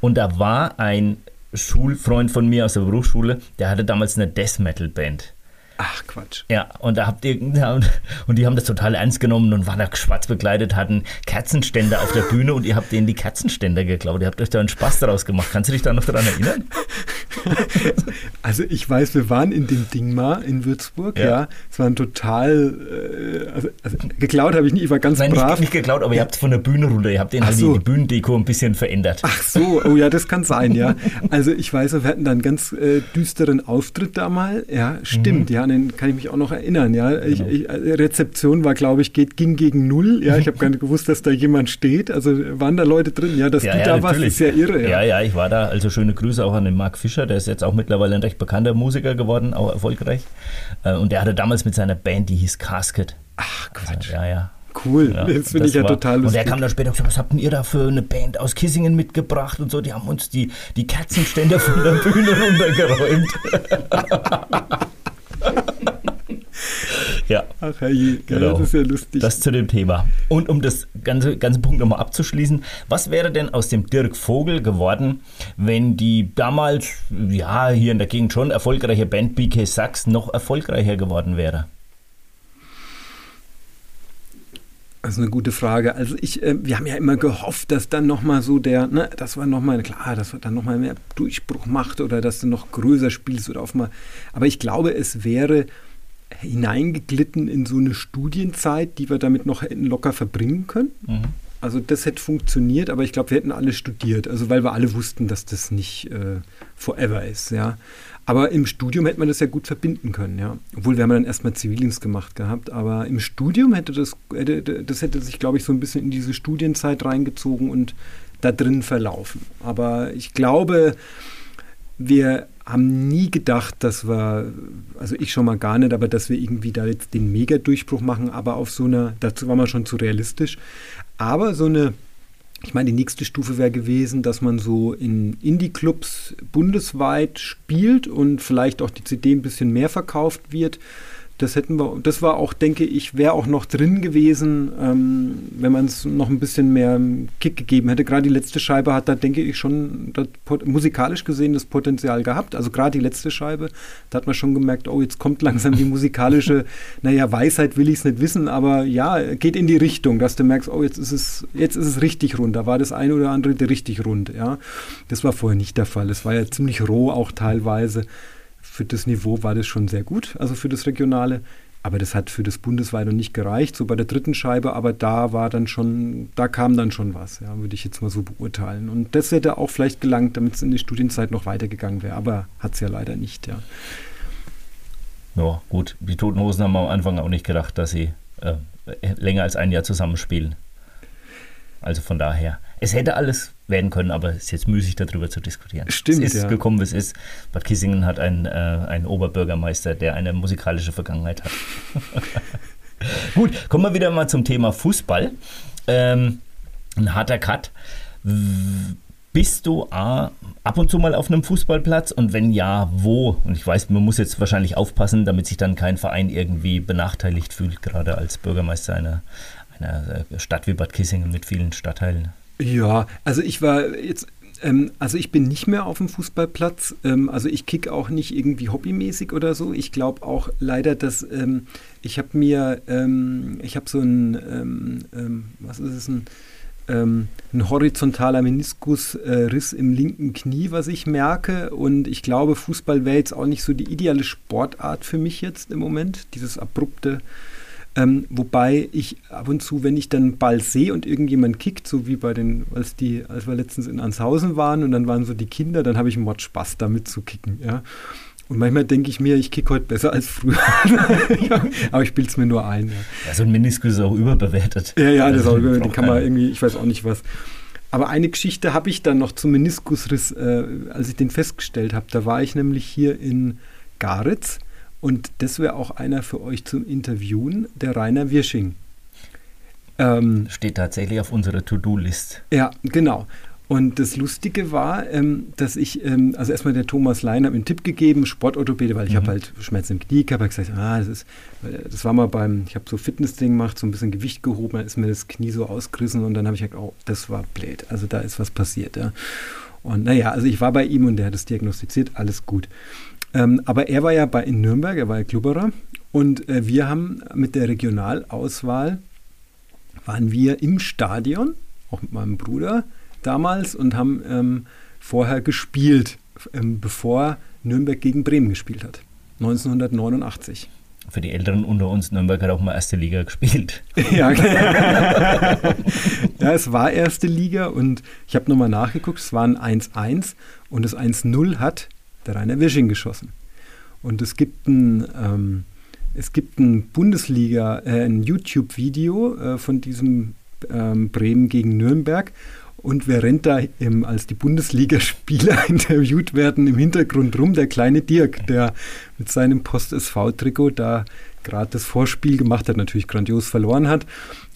und da war ein Schulfreund von mir aus der Berufsschule, der hatte damals eine Death Metal Band. Ach Quatsch. Ja, und da habt ihr, und, die haben das total ernst genommen und waren da schwarz bekleidet, hatten Kerzenständer auf der Bühne und ihr habt denen die Kerzenständer geklaut. Ihr habt euch da einen Spaß daraus gemacht. Kannst du dich da noch daran erinnern? Also ich weiß, wir waren in dem Ding mal in Würzburg, ja. Ja. Es war ein total, äh, also, also geklaut habe ich nicht, ich war ganz Nein, brav. nicht, nicht geklaut, aber ihr habt von der Bühne runter, ihr habt Ach halt so. die, die Bühnendeko ein bisschen verändert. Ach so, oh ja, das kann sein, ja. Also ich weiß, wir hatten da einen ganz äh, düsteren Auftritt da mal. Ja, stimmt, ja, an den kann ich mich auch noch erinnern, ja. Ich, Genau. ich, äh, Rezeption war, glaube ich, geht, ging gegen null. Ja, ich habe gar nicht gewusst, dass da jemand steht. Also waren da Leute drin, ja, dass du da warst, ist ja irre. Ja. Ja. ja, ich war da. Also schöne Grüße auch an den Marc Fischer, der ist jetzt auch mittlerweile ein recht bekannter Musiker geworden, auch erfolgreich. Äh, Und der hatte damals mit seiner Band, die hieß Casket. Ach Also, Quatsch, ja, ja. cool. Ja, das finde ich ja war- total Und lustig. er kam dann später und gesagt, was habt denn ihr da für eine Band aus Kissingen mitgebracht und so? Die haben uns die, die Kerzenständer von der Bühne runtergeräumt. ja, Ach herrje, Genau. das ist ja lustig. das zu dem Thema. Und um das ganze, ganze Punkt nochmal abzuschließen, was wäre denn aus dem Dirk Vogel geworden, wenn die damals, ja, hier in der Gegend schon erfolgreiche Band BK Sachs noch erfolgreicher geworden wäre? Das ist eine gute Frage. Also ich, äh, wir haben ja immer gehofft, dass dann nochmal so der, ne, das war nochmal, klar, dass wir dann nochmal mehr Durchbruch macht oder dass du noch größer spielst oder auf mal. Aber ich glaube, es wäre hineingeglitten in so eine Studienzeit, die wir damit noch hätten locker verbringen können. Mhm. Also das hätte funktioniert, aber ich glaube, wir hätten alle studiert. Also weil wir alle wussten, dass das nicht äh, forever ist, ja. Aber im Studium hätte man das ja gut verbinden können, ja. Obwohl wir haben dann erstmal Zivildienst gemacht gehabt, aber im Studium hätte das, hätte, das hätte sich, glaube ich, so ein bisschen in diese Studienzeit reingezogen und da drin verlaufen. Aber ich glaube, wir haben nie gedacht, dass wir, also ich schon mal gar nicht, aber dass wir irgendwie da jetzt den Mega-Durchbruch machen, aber auf so einer, dazu waren wir schon zu realistisch. Aber so eine, ich meine, die nächste Stufe wäre gewesen, dass man so in Indie-Clubs bundesweit spielt und vielleicht auch die CD ein bisschen mehr verkauft wird das hätten wir, das war auch, denke ich, wäre auch noch drin gewesen, ähm, wenn man es noch ein bisschen mehr Kick gegeben hätte. Gerade die letzte Scheibe hat da, denke ich, schon das, musikalisch gesehen das Potenzial gehabt. Also gerade die letzte Scheibe, da hat man schon gemerkt, oh, jetzt kommt langsam die musikalische, naja, Weisheit will ich es nicht wissen, aber ja, geht in die Richtung, dass du merkst, oh, jetzt ist es, jetzt ist es richtig rund. Da war das eine oder andere richtig rund, ja. Das war vorher nicht der Fall. Es war ja ziemlich roh auch teilweise für das Niveau war das schon sehr gut, also für das Regionale. Aber das hat für das bundesweite nicht gereicht, so bei der dritten Scheibe, aber da war dann schon, da kam dann schon was, ja, würde ich jetzt mal so beurteilen. Und das hätte auch vielleicht gelangt, damit es in die Studienzeit noch weitergegangen wäre, aber hat es ja leider nicht, ja. Ja, gut. Die Toten Hosen haben am Anfang auch nicht gedacht, dass sie äh, länger als ein Jahr zusammenspielen. Also von daher, es hätte alles werden können, aber es ist jetzt müßig darüber zu diskutieren. Stimmt. Es ist ja. gekommen, wie es ist. Bad Kissingen hat einen, äh, einen Oberbürgermeister, der eine musikalische Vergangenheit hat. Gut, kommen wir wieder mal zum Thema Fußball. Ähm, ein harter Cut. Bist du A, ab und zu mal auf einem Fußballplatz und wenn ja, wo? Und ich weiß, man muss jetzt wahrscheinlich aufpassen, damit sich dann kein Verein irgendwie benachteiligt fühlt, gerade als Bürgermeister einer, einer Stadt wie Bad Kissingen mit vielen Stadtteilen. Ja, also ich war jetzt, ähm, also ich bin nicht mehr auf dem Fußballplatz. Ähm, also ich kicke auch nicht irgendwie hobbymäßig oder so. Ich glaube auch leider, dass ähm, ich habe mir, ähm, ich habe so ein, ähm, ähm, was ist es, ein, ein horizontaler Meniskusriss äh, im linken Knie, was ich merke. Und ich glaube, Fußball wäre jetzt auch nicht so die ideale Sportart für mich jetzt im Moment. Dieses abrupte ähm, wobei ich ab und zu, wenn ich dann einen Ball sehe und irgendjemand kickt, so wie bei den, als die, als wir letztens in Anshausen waren und dann waren so die Kinder, dann habe ich Mord Spaß damit zu kicken, ja. Und manchmal denke ich mir, ich kicke heute besser als früher. aber ich spiele es mir nur ein. Ja. ja, so ein Meniskus ist auch überbewertet. Ja, ja, das ist auch überbewertet. Kann man irgendwie, ich weiß auch nicht was. Aber eine Geschichte habe ich dann noch zum Meniskusriss, äh, als ich den festgestellt habe. Da war ich nämlich hier in Garitz und das wäre auch einer für euch zum Interviewen, der Rainer Wirsching. Ähm, Steht tatsächlich auf unserer To-Do-List. Ja, genau. Und das Lustige war, ähm, dass ich, ähm, also erstmal der Thomas Lein hat mir einen Tipp gegeben, Sportorthopäde, weil ich mhm. habe halt Schmerzen im Knie gehabt, habe gesagt, ah, das ist, das war mal beim, ich habe so Fitnessding gemacht, so ein bisschen Gewicht gehoben, dann ist mir das Knie so ausgerissen und dann habe ich gesagt, oh, das war blöd, also da ist was passiert, ja. Und naja, also ich war bei ihm und der hat es diagnostiziert, alles gut. Ähm, aber er war ja bei, in Nürnberg, er war ja Klubberer. Und äh, wir haben mit der Regionalauswahl, waren wir im Stadion, auch mit meinem Bruder damals, und haben ähm, vorher gespielt, ähm, bevor Nürnberg gegen Bremen gespielt hat. 1989 für die Älteren unter uns, Nürnberg hat auch mal erste Liga gespielt. ja, ja, es war erste Liga und ich habe nochmal nachgeguckt, es waren 1-1 und das 1-0 hat der Rainer Wisching geschossen. Und es gibt ein, ähm, es gibt ein Bundesliga, äh, ein YouTube-Video äh, von diesem ähm, Bremen gegen Nürnberg. Und wer rennt da im, als die Bundesligaspieler interviewt werden im Hintergrund rum? Der kleine Dirk, der mit seinem Post-SV-Trikot da gerade das Vorspiel gemacht hat, natürlich grandios verloren hat.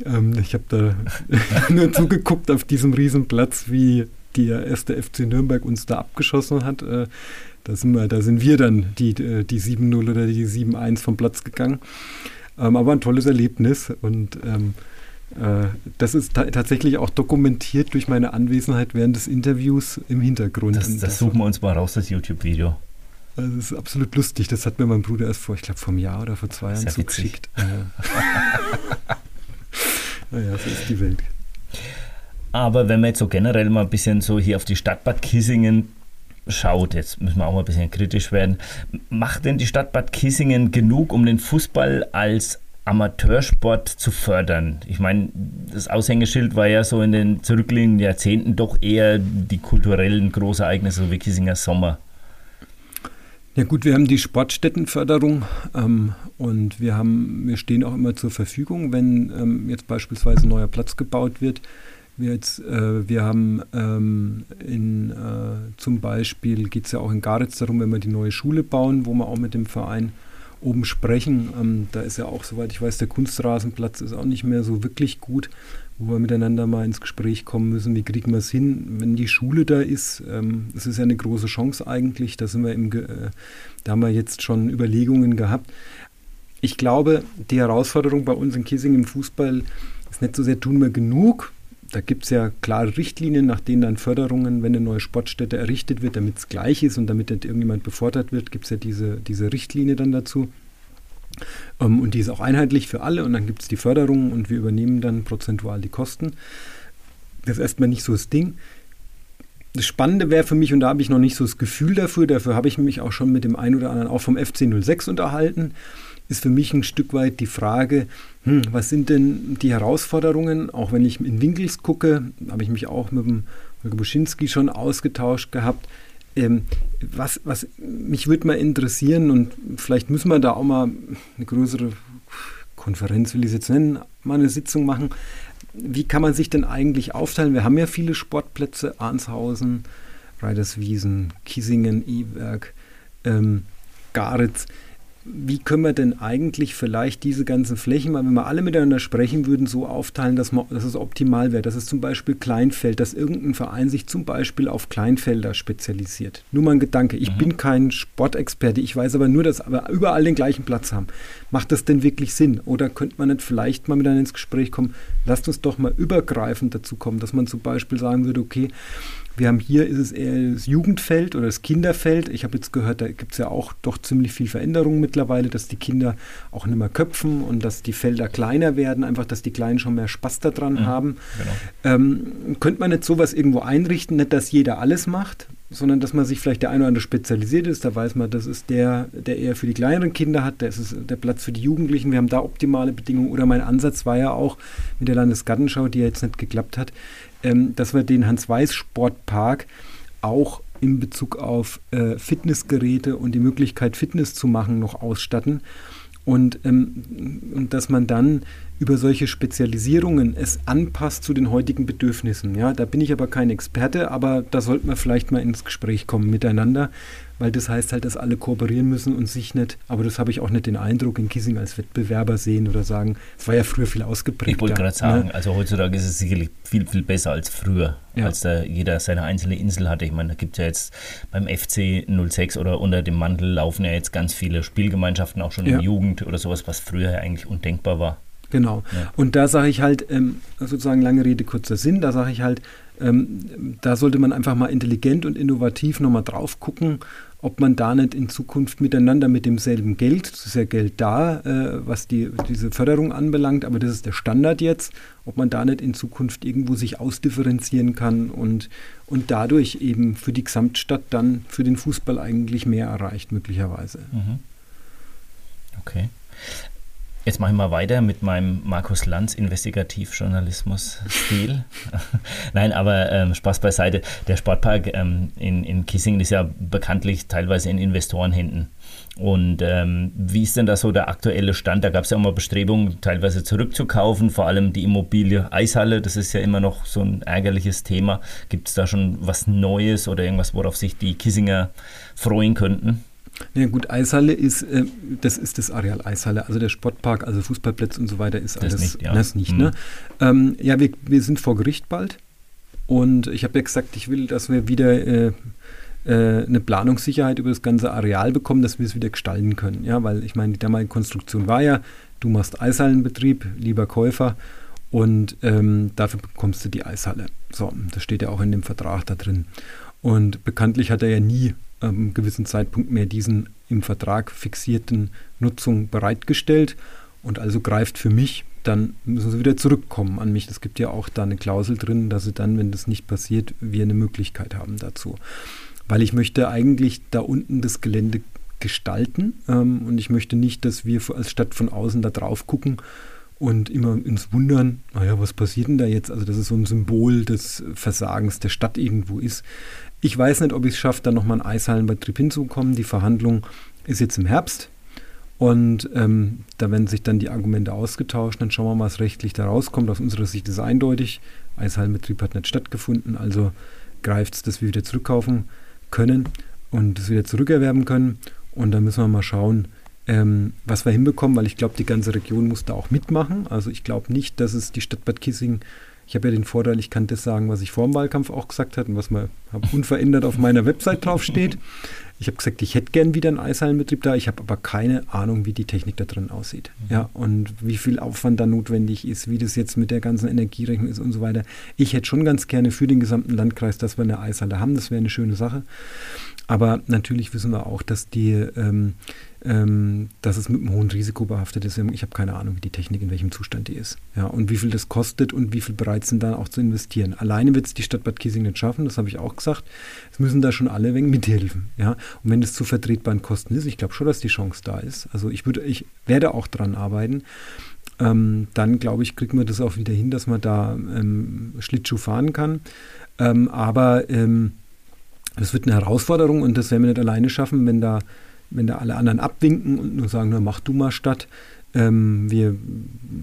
Ähm, ich habe da nur zugeguckt auf diesem Riesenplatz, wie der erste FC Nürnberg uns da abgeschossen hat. Äh, da sind wir, da sind wir dann die, äh, die 7-0 oder die 7-1 vom Platz gegangen. Ähm, aber ein tolles Erlebnis und ähm, äh, das ist ta tatsächlich auch dokumentiert durch meine Anwesenheit während des Interviews im Hintergrund. Das, das suchen wir uns mal raus, das YouTube-Video. Das ist absolut lustig. Das hat mir mein Bruder erst vor, ich glaube, vor einem Jahr oder vor zwei Jahren zugeschickt. naja, so ist die Welt. Aber wenn wir jetzt so generell mal ein bisschen so hier auf die Stadt Bad Kissingen schaut, jetzt müssen wir auch mal ein bisschen kritisch werden, macht denn die Stadt Bad Kissingen genug, um den Fußball als Amateursport zu fördern? Ich meine, das Aushängeschild war ja so in den zurückliegenden Jahrzehnten doch eher die kulturellen Großereignisse, wie Kissinger Sommer. Ja gut, wir haben die Sportstättenförderung ähm, und wir haben, wir stehen auch immer zur Verfügung, wenn ähm, jetzt beispielsweise ein neuer Platz gebaut wird. Wir, jetzt, äh, wir haben ähm, in, äh, zum Beispiel geht es ja auch in Garitz darum, wenn wir die neue Schule bauen, wo wir auch mit dem Verein oben sprechen. Ähm, da ist ja auch, soweit ich weiß, der Kunstrasenplatz ist auch nicht mehr so wirklich gut, wo wir miteinander mal ins Gespräch kommen müssen. Wie kriegen wir es hin, wenn die Schule da ist? Ähm, ist ja eine große Chance eigentlich. Da, sind wir im, äh, da haben wir jetzt schon Überlegungen gehabt. Ich glaube, die Herausforderung bei uns in Kissing im Fußball ist nicht so sehr, tun wir genug, da gibt es ja klare Richtlinien, nach denen dann Förderungen, wenn eine neue Sportstätte errichtet wird, damit es gleich ist und damit nicht irgendjemand befordert wird, gibt es ja diese, diese Richtlinie dann dazu. Ähm, und die ist auch einheitlich für alle und dann gibt es die Förderung und wir übernehmen dann prozentual die Kosten. Das ist erstmal nicht so das Ding. Das Spannende wäre für mich, und da habe ich noch nicht so das Gefühl dafür, dafür habe ich mich auch schon mit dem einen oder anderen auch vom FC 06 unterhalten, ist für mich ein Stück weit die Frage, hm, was sind denn die Herausforderungen? Auch wenn ich in Winkels gucke, habe ich mich auch mit dem Holger Buschinski schon ausgetauscht gehabt. Ähm, was, was mich würde mal interessieren und vielleicht müssen wir da auch mal eine größere Konferenz, will ich es jetzt nennen, mal eine Sitzung machen. Wie kann man sich denn eigentlich aufteilen? Wir haben ja viele Sportplätze, Arnshausen, Reiderswiesen, Kiesingen, Eberg, ähm, Garitz wie können wir denn eigentlich vielleicht diese ganzen Flächen, wenn wir alle miteinander sprechen würden, so aufteilen, dass, man, dass es optimal wäre, dass es zum Beispiel Kleinfeld, dass irgendein Verein sich zum Beispiel auf Kleinfelder spezialisiert. Nur mal ein Gedanke, ich mhm. bin kein Sportexperte, ich weiß aber nur, dass wir überall den gleichen Platz haben. Macht das denn wirklich Sinn? Oder könnte man nicht vielleicht mal miteinander ins Gespräch kommen, lasst uns doch mal übergreifend dazu kommen, dass man zum Beispiel sagen würde, okay, wir haben hier ist es eher das Jugendfeld oder das Kinderfeld. Ich habe jetzt gehört, da gibt es ja auch doch ziemlich viel Veränderung mittlerweile, dass die Kinder auch nicht mehr köpfen und dass die Felder kleiner werden, einfach, dass die Kleinen schon mehr Spaß daran mhm, haben. Genau. Ähm, könnte man nicht sowas irgendwo einrichten, nicht, dass jeder alles macht, sondern dass man sich vielleicht der eine oder andere spezialisiert ist. Da weiß man, das ist der, der eher für die kleineren Kinder hat, das ist der Platz für die Jugendlichen. Wir haben da optimale Bedingungen. Oder mein Ansatz war ja auch mit der Landesgartenschau, die ja jetzt nicht geklappt hat, ähm, dass wir den Hans-Weiß-Sportpark auch in Bezug auf äh, Fitnessgeräte und die Möglichkeit, Fitness zu machen, noch ausstatten. Und, ähm, und dass man dann über solche Spezialisierungen es anpasst zu den heutigen Bedürfnissen. Ja, da bin ich aber kein Experte, aber da sollten wir vielleicht mal ins Gespräch kommen miteinander, weil das heißt halt, dass alle kooperieren müssen und sich nicht, aber das habe ich auch nicht den Eindruck, in Kissing als Wettbewerber sehen oder sagen, es war ja früher viel ausgeprägt. Ich wollte gerade sagen, ne? also heutzutage ist es sicherlich viel, viel besser als früher, ja. als da jeder seine einzelne Insel hatte. Ich meine, da gibt es ja jetzt beim FC 06 oder unter dem Mantel laufen ja jetzt ganz viele Spielgemeinschaften, auch schon ja. in Jugend oder sowas, was früher ja eigentlich undenkbar war. Genau. Ja. Und da sage ich halt, ähm, sozusagen lange Rede, kurzer Sinn, da sage ich halt, ähm, da sollte man einfach mal intelligent und innovativ nochmal drauf gucken, ob man da nicht in Zukunft miteinander mit demselben Geld, es ist ja Geld da, äh, was die, diese Förderung anbelangt, aber das ist der Standard jetzt, ob man da nicht in Zukunft irgendwo sich ausdifferenzieren kann und, und dadurch eben für die Gesamtstadt dann für den Fußball eigentlich mehr erreicht, möglicherweise. Mhm. Okay. Jetzt mache ich mal weiter mit meinem Markus Lanz Investigativjournalismus-Stil. Nein, aber ähm, Spaß beiseite. Der Sportpark ähm, in, in Kissingen ist ja bekanntlich teilweise in Investorenhänden. Und ähm, wie ist denn da so der aktuelle Stand? Da gab es ja auch mal Bestrebungen, teilweise zurückzukaufen, vor allem die Immobilie Eishalle. Das ist ja immer noch so ein ärgerliches Thema. Gibt es da schon was Neues oder irgendwas, worauf sich die Kissinger freuen könnten? Ja gut, Eishalle ist, äh, das ist das Areal Eishalle, also der Sportpark, also Fußballplätze und so weiter ist alles das nicht. Ja, das nicht, mhm. ne? ähm, ja wir, wir sind vor Gericht bald und ich habe ja gesagt, ich will, dass wir wieder äh, äh, eine Planungssicherheit über das ganze Areal bekommen, dass wir es wieder gestalten können. Ja, weil ich meine, die damalige Konstruktion war ja, du machst Eishallenbetrieb, lieber Käufer, und ähm, dafür bekommst du die Eishalle. So, das steht ja auch in dem Vertrag da drin. Und bekanntlich hat er ja nie einem gewissen Zeitpunkt mehr diesen im Vertrag fixierten Nutzung bereitgestellt und also greift für mich, dann müssen sie wieder zurückkommen an mich. Es gibt ja auch da eine Klausel drin, dass sie dann, wenn das nicht passiert, wir eine Möglichkeit haben dazu. Weil ich möchte eigentlich da unten das Gelände gestalten. Ähm, und ich möchte nicht, dass wir als Stadt von außen da drauf gucken und immer uns wundern, naja, was passiert denn da jetzt? Also, dass es so ein Symbol des Versagens der Stadt irgendwo ist. Ich weiß nicht, ob ich es schaffe, da nochmal einen Eishallenbetrieb hinzukommen. Die Verhandlung ist jetzt im Herbst. Und ähm, da werden sich dann die Argumente ausgetauscht. Dann schauen wir mal, was rechtlich da rauskommt. Aus unserer Sicht ist es eindeutig. Eishallenbetrieb hat nicht stattgefunden. Also greift es, dass wir wieder zurückkaufen können und es wieder zurückerwerben können. Und dann müssen wir mal schauen, ähm, was wir hinbekommen, weil ich glaube, die ganze Region muss da auch mitmachen. Also ich glaube nicht, dass es die Stadt Bad Kissing, ich habe ja den Vorteil, ich kann das sagen, was ich vor dem Wahlkampf auch gesagt habe und was mal unverändert auf meiner Website drauf steht. Ich habe gesagt, ich hätte gern wieder einen Eishallenbetrieb da, ich habe aber keine Ahnung, wie die Technik da drin aussieht. Ja, und wie viel Aufwand da notwendig ist, wie das jetzt mit der ganzen Energierechnung ist und so weiter. Ich hätte schon ganz gerne für den gesamten Landkreis, dass wir eine Eishalle haben. Das wäre eine schöne Sache. Aber natürlich wissen wir auch, dass die ähm, ähm, dass es mit einem hohen Risiko behaftet ist. Ich habe keine Ahnung, wie die Technik, in welchem Zustand die ist. Ja, und wie viel das kostet und wie viel bereit sind, da auch zu investieren. Alleine wird es die Stadt Bad Kiesing nicht schaffen, das habe ich auch gesagt. Es müssen da schon alle wegen mithelfen. Ja, und wenn es zu vertretbaren Kosten ist, ich glaube schon, dass die Chance da ist. Also ich würde, ich werde auch dran arbeiten. Ähm, dann glaube ich, kriegen wir das auch wieder hin, dass man da ähm, Schlittschuh fahren kann. Ähm, aber ähm, das wird eine Herausforderung und das werden wir nicht alleine schaffen, wenn da wenn da alle anderen abwinken und nur sagen, na, mach du mal statt. Ähm, wir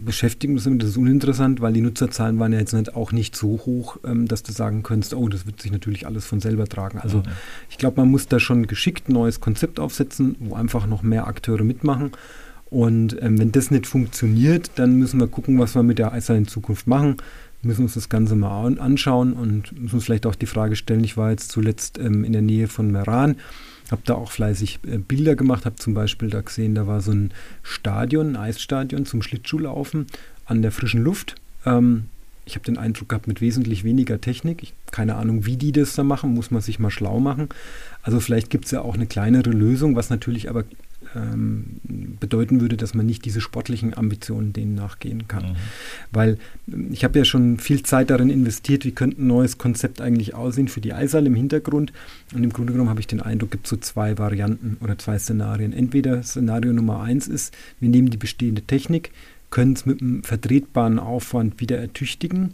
beschäftigen uns damit, das ist uninteressant, weil die Nutzerzahlen waren ja jetzt nicht, auch nicht so hoch, ähm, dass du sagen könntest, oh, das wird sich natürlich alles von selber tragen. Also mhm. ich glaube, man muss da schon geschickt ein neues Konzept aufsetzen, wo einfach noch mehr Akteure mitmachen. Und ähm, wenn das nicht funktioniert, dann müssen wir gucken, was wir mit der Eishalle in Zukunft machen. Wir müssen uns das Ganze mal anschauen und müssen uns vielleicht auch die Frage stellen, ich war jetzt zuletzt ähm, in der Nähe von Meran habe da auch fleißig äh, Bilder gemacht, habe zum Beispiel da gesehen, da war so ein Stadion, ein Eisstadion zum Schlittschuhlaufen an der frischen Luft. Ähm, ich habe den Eindruck gehabt, mit wesentlich weniger Technik. Ich, keine Ahnung, wie die das da machen, muss man sich mal schlau machen. Also vielleicht gibt es ja auch eine kleinere Lösung, was natürlich aber ähm, bedeuten würde, dass man nicht diese sportlichen Ambitionen denen nachgehen kann. Mhm. Weil ähm, ich habe ja schon viel Zeit darin investiert, wie könnte ein neues Konzept eigentlich aussehen für die Eishalle im Hintergrund. Und im Grunde genommen habe ich den Eindruck, gibt es so zwei Varianten oder zwei Szenarien. Entweder Szenario Nummer eins ist, wir nehmen die bestehende Technik, können es mit einem vertretbaren Aufwand wieder ertüchtigen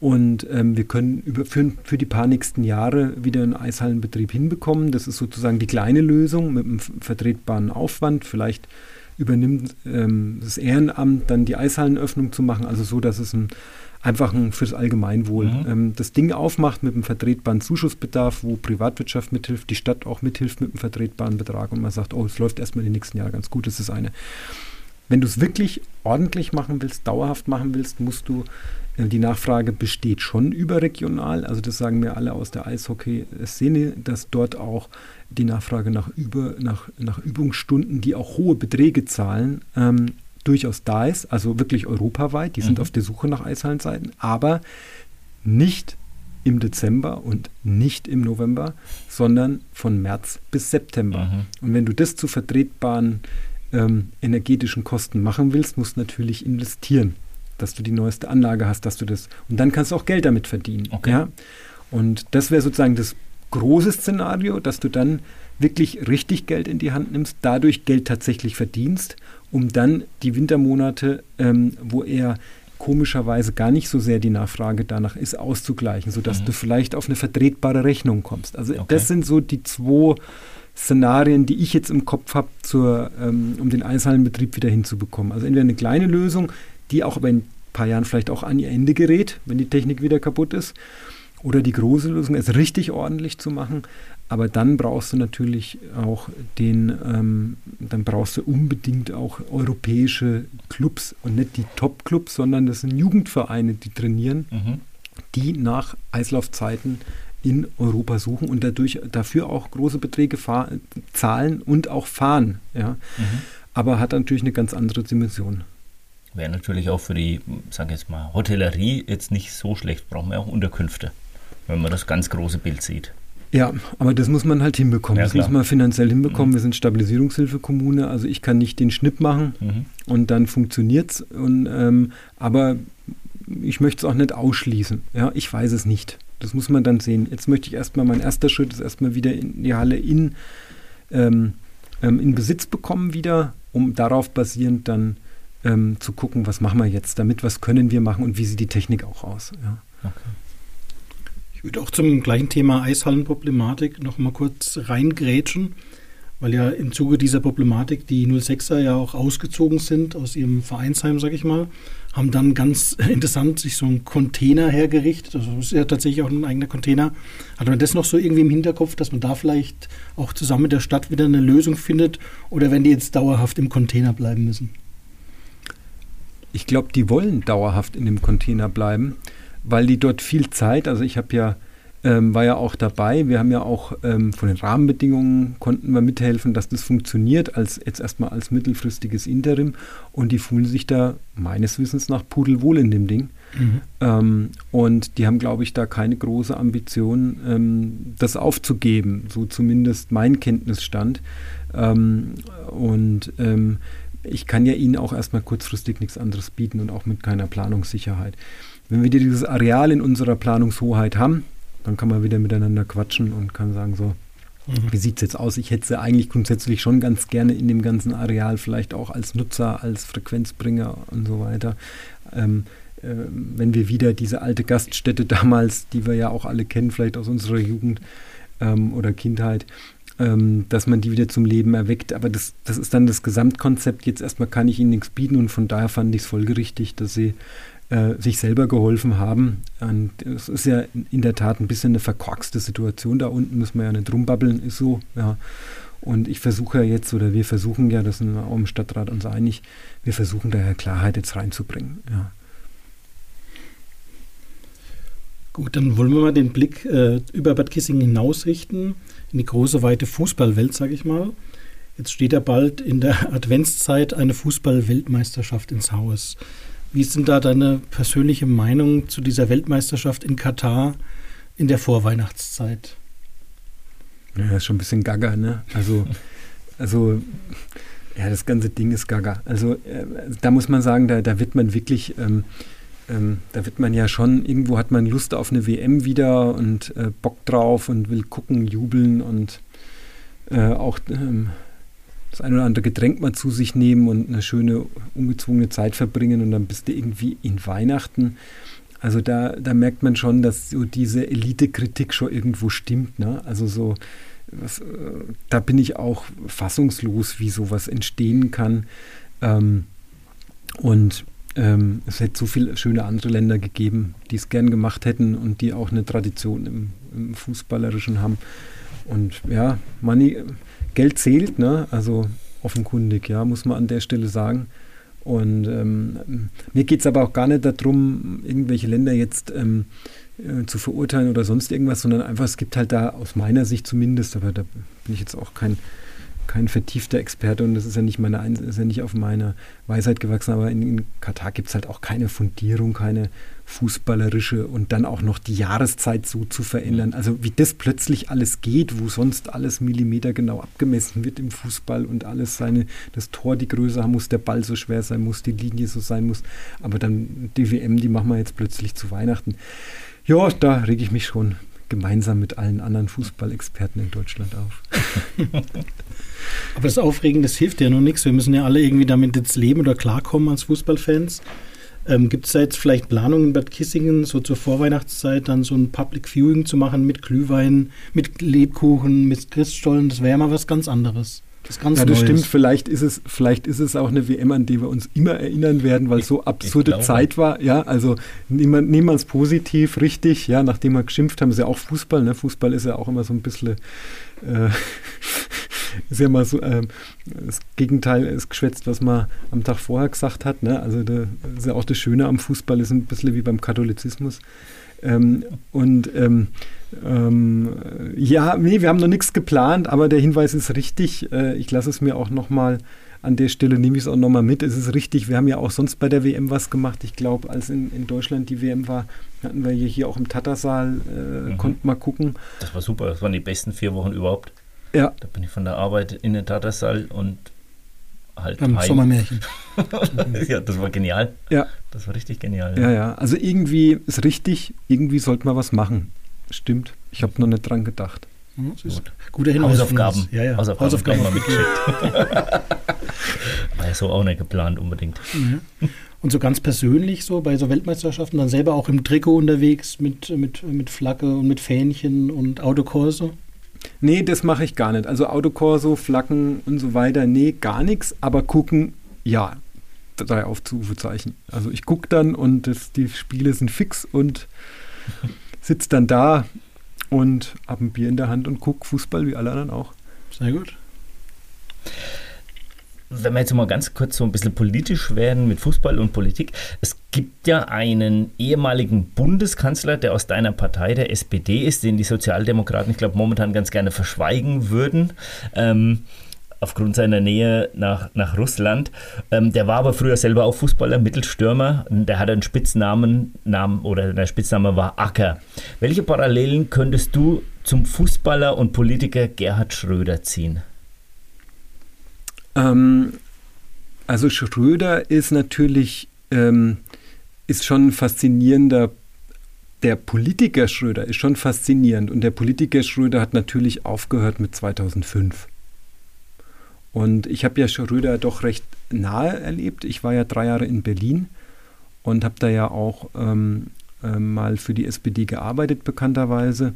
und ähm, wir können über, für, für, die paar nächsten Jahre wieder einen Eishallenbetrieb hinbekommen. Das ist sozusagen die kleine Lösung mit einem vertretbaren Aufwand. Vielleicht übernimmt ähm, das Ehrenamt dann die Eishallenöffnung zu machen, also so, dass es ein, einfach ein, fürs Allgemeinwohl mhm. ähm, das Ding aufmacht mit einem vertretbaren Zuschussbedarf, wo Privatwirtschaft mithilft, die Stadt auch mithilft mit einem vertretbaren Betrag und man sagt, oh, es läuft erstmal die nächsten Jahre ganz gut. Das ist eine. Wenn du es wirklich ordentlich machen willst, dauerhaft machen willst, musst du die Nachfrage besteht schon überregional. Also das sagen mir alle aus der Eishockey-Szene, dass dort auch die Nachfrage nach, Über, nach, nach Übungsstunden, die auch hohe Beträge zahlen, ähm, durchaus da ist. Also wirklich europaweit. Die sind mhm. auf der Suche nach Eishallenzeiten, aber nicht im Dezember und nicht im November, sondern von März bis September. Mhm. Und wenn du das zu vertretbaren ähm, energetischen Kosten machen willst, musst du natürlich investieren dass du die neueste Anlage hast, dass du das. Und dann kannst du auch Geld damit verdienen. Okay. Ja? Und das wäre sozusagen das große Szenario, dass du dann wirklich richtig Geld in die Hand nimmst, dadurch Geld tatsächlich verdienst, um dann die Wintermonate, ähm, wo eher komischerweise gar nicht so sehr die Nachfrage danach ist, auszugleichen, sodass mhm. du vielleicht auf eine vertretbare Rechnung kommst. Also okay. das sind so die zwei Szenarien, die ich jetzt im Kopf habe, ähm, um den Eishallenbetrieb wieder hinzubekommen. Also entweder eine kleine Lösung, die auch über ein paar Jahren vielleicht auch an ihr Ende gerät, wenn die Technik wieder kaputt ist. Oder die große Lösung ist richtig ordentlich zu machen. Aber dann brauchst du natürlich auch den, ähm, dann brauchst du unbedingt auch europäische Clubs und nicht die Top-Clubs, sondern das sind Jugendvereine, die trainieren, mhm. die nach Eislaufzeiten in Europa suchen und dadurch dafür auch große Beträge zahlen und auch fahren. Ja. Mhm. Aber hat natürlich eine ganz andere Dimension. Wäre natürlich auch für die, sage jetzt mal, Hotellerie jetzt nicht so schlecht. Brauchen wir auch Unterkünfte, wenn man das ganz große Bild sieht. Ja, aber das muss man halt hinbekommen. Ja, das klar. muss man finanziell hinbekommen. Mhm. Wir sind Stabilisierungshilfekommune, also ich kann nicht den Schnipp machen mhm. und dann funktioniert es. Ähm, aber ich möchte es auch nicht ausschließen. Ja, ich weiß es nicht. Das muss man dann sehen. Jetzt möchte ich erstmal, mein erster Schritt ist erstmal wieder in die Halle in ähm, ähm, in Besitz bekommen wieder, um darauf basierend dann ähm, zu gucken, was machen wir jetzt damit, was können wir machen und wie sieht die Technik auch aus. Ja. Okay. Ich würde auch zum gleichen Thema Eishallenproblematik noch mal kurz reingrätschen, weil ja im Zuge dieser Problematik die 06er ja auch ausgezogen sind aus ihrem Vereinsheim, sag ich mal, haben dann ganz interessant sich so einen Container hergerichtet. Also das ist ja tatsächlich auch ein eigener Container. Hat man das noch so irgendwie im Hinterkopf, dass man da vielleicht auch zusammen mit der Stadt wieder eine Lösung findet? Oder wenn die jetzt dauerhaft im Container bleiben müssen? Ich glaube, die wollen dauerhaft in dem Container bleiben weil die dort viel Zeit, also ich habe ja, ähm, war ja auch dabei, wir haben ja auch ähm, von den Rahmenbedingungen konnten wir mithelfen, dass das funktioniert, als jetzt erstmal als mittelfristiges Interim und die fühlen sich da meines Wissens nach pudelwohl in dem Ding. Mhm. Ähm, und die haben, glaube ich, da keine große Ambition, ähm, das aufzugeben, so zumindest mein Kenntnisstand. Ähm, und ähm, ich kann ja ihnen auch erstmal kurzfristig nichts anderes bieten und auch mit keiner Planungssicherheit. Wenn wir dieses Areal in unserer Planungshoheit haben, dann kann man wieder miteinander quatschen und kann sagen, so, mhm. wie sieht es jetzt aus? Ich hätte sie eigentlich grundsätzlich schon ganz gerne in dem ganzen Areal, vielleicht auch als Nutzer, als Frequenzbringer und so weiter. Ähm, äh, wenn wir wieder diese alte Gaststätte damals, die wir ja auch alle kennen, vielleicht aus unserer Jugend ähm, oder Kindheit, ähm, dass man die wieder zum Leben erweckt. Aber das, das ist dann das Gesamtkonzept. Jetzt erstmal kann ich ihnen nichts bieten und von daher fand ich es folgerichtig, dass sie äh, sich selber geholfen haben. Es ist ja in der Tat ein bisschen eine verkorkste Situation. Da unten müssen wir ja nicht rumbabbeln, ist so. Ja. Und ich versuche ja jetzt, oder wir versuchen ja, das sind wir auch im Stadtrat uns einig, wir versuchen daher Klarheit jetzt reinzubringen. Ja. Gut, dann wollen wir mal den Blick äh, über Bad Kissingen hinausrichten, in die große, weite Fußballwelt, sage ich mal. Jetzt steht ja bald in der Adventszeit eine Fußball-Weltmeisterschaft ins Haus. Wie ist denn da deine persönliche Meinung zu dieser Weltmeisterschaft in Katar in der Vorweihnachtszeit? Ja, das ist schon ein bisschen gaga, ne? Also, also ja, das ganze Ding ist gaga. Also äh, da muss man sagen, da, da wird man wirklich, ähm, ähm, da wird man ja schon, irgendwo hat man Lust auf eine WM wieder und äh, Bock drauf und will gucken, jubeln und äh, auch ähm, das ein oder andere Getränk mal zu sich nehmen und eine schöne, ungezwungene Zeit verbringen und dann bist du irgendwie in Weihnachten. Also da, da merkt man schon, dass so diese Elite-Kritik schon irgendwo stimmt. Ne? Also so, was, äh, da bin ich auch fassungslos, wie sowas entstehen kann. Ähm, und ähm, es hätte so viele schöne andere Länder gegeben, die es gern gemacht hätten und die auch eine Tradition im, im Fußballerischen haben. Und ja, Money, Geld zählt, ne? also offenkundig, ja, muss man an der Stelle sagen. Und ähm, mir geht es aber auch gar nicht darum, irgendwelche Länder jetzt ähm, äh, zu verurteilen oder sonst irgendwas, sondern einfach, es gibt halt da aus meiner Sicht zumindest, aber da bin ich jetzt auch kein kein vertiefter Experte und das ist ja nicht meine ist ja nicht auf meiner Weisheit gewachsen, aber in, in Katar gibt es halt auch keine Fundierung, keine fußballerische und dann auch noch die Jahreszeit so zu verändern. Also wie das plötzlich alles geht, wo sonst alles Millimeter genau abgemessen wird im Fußball und alles seine, das Tor die Größe haben muss, der Ball so schwer sein muss, die Linie so sein muss, aber dann die WM, die machen wir jetzt plötzlich zu Weihnachten. Ja, da rege ich mich schon gemeinsam mit allen anderen Fußballexperten in Deutschland auf. Aber das Aufregen, das hilft ja noch nichts. Wir müssen ja alle irgendwie damit jetzt leben oder klarkommen als Fußballfans. Ähm, Gibt es da jetzt vielleicht Planungen in Bad Kissingen, so zur Vorweihnachtszeit, dann so ein Public Viewing zu machen mit Glühwein, mit Lebkuchen, mit Christstollen? Das wäre ja mal was ganz anderes. Das ganz ja, das Neues. stimmt. Vielleicht ist, es, vielleicht ist es auch eine WM, an die wir uns immer erinnern werden, weil es so absurde Zeit war. Ja, also niemand, niemals positiv, richtig. Ja, nachdem wir geschimpft haben, ist ja auch Fußball. Ne? Fußball ist ja auch immer so ein bisschen äh, ist ja mal so, äh, das Gegenteil ist geschwätzt, was man am Tag vorher gesagt hat. Ne? Also das ist ja auch das Schöne am Fußball, ist ein bisschen wie beim Katholizismus. Ähm, und ähm, ähm, ja, nee, wir haben noch nichts geplant, aber der Hinweis ist richtig. Äh, ich lasse es mir auch nochmal an der Stelle, nehme ich es auch nochmal mit. Es ist richtig, wir haben ja auch sonst bei der WM was gemacht. Ich glaube, als in, in Deutschland die WM war, hatten wir hier auch im Tattersaal, äh, mhm. konnten mal gucken. Das war super, das waren die besten vier Wochen überhaupt. Ja. Da bin ich von der Arbeit in den Tattersaal und halt Beim heim. Sommermärchen. ja, das war genial. Ja. Das war richtig genial. Ja, ja. ja. Also irgendwie ist richtig, irgendwie sollte man was machen. Stimmt. Ich habe noch nicht dran gedacht. Hm, Guter Hinweis. Hausaufgaben. Ja, ja. Hausaufgaben, Hausaufgaben mal mitgeschickt. War ja so auch nicht geplant unbedingt. Ja. Und so ganz persönlich so bei so Weltmeisterschaften dann selber auch im Trikot unterwegs mit, mit, mit Flagge und mit Fähnchen und Autokorso? Nee, das mache ich gar nicht. Also Autokorso, Flaggen und so weiter, nee, gar nichts. Aber gucken, ja, drei Aufrufezeichen. Also ich gucke dann und das, die Spiele sind fix und sitze dann da und habe ein Bier in der Hand und gucke Fußball wie alle anderen auch. Sehr gut. Wenn wir jetzt mal ganz kurz so ein bisschen politisch werden mit Fußball und Politik. Es gibt ja einen ehemaligen Bundeskanzler, der aus deiner Partei, der SPD ist, den die Sozialdemokraten, ich glaube, momentan ganz gerne verschweigen würden. Ähm, aufgrund seiner Nähe nach, nach Russland. Ähm, der war aber früher selber auch Fußballer, Mittelstürmer. Der hatte einen Spitznamen, Namen, oder der Spitzname war Acker. Welche Parallelen könntest du zum Fußballer und Politiker Gerhard Schröder ziehen? Ähm, also Schröder ist natürlich ähm, ist schon ein faszinierender der Politiker Schröder ist schon faszinierend und der Politiker Schröder hat natürlich aufgehört mit 2005. Und ich habe ja Schröder doch recht nahe erlebt. Ich war ja drei Jahre in Berlin und habe da ja auch ähm, äh, mal für die SPD gearbeitet, bekannterweise.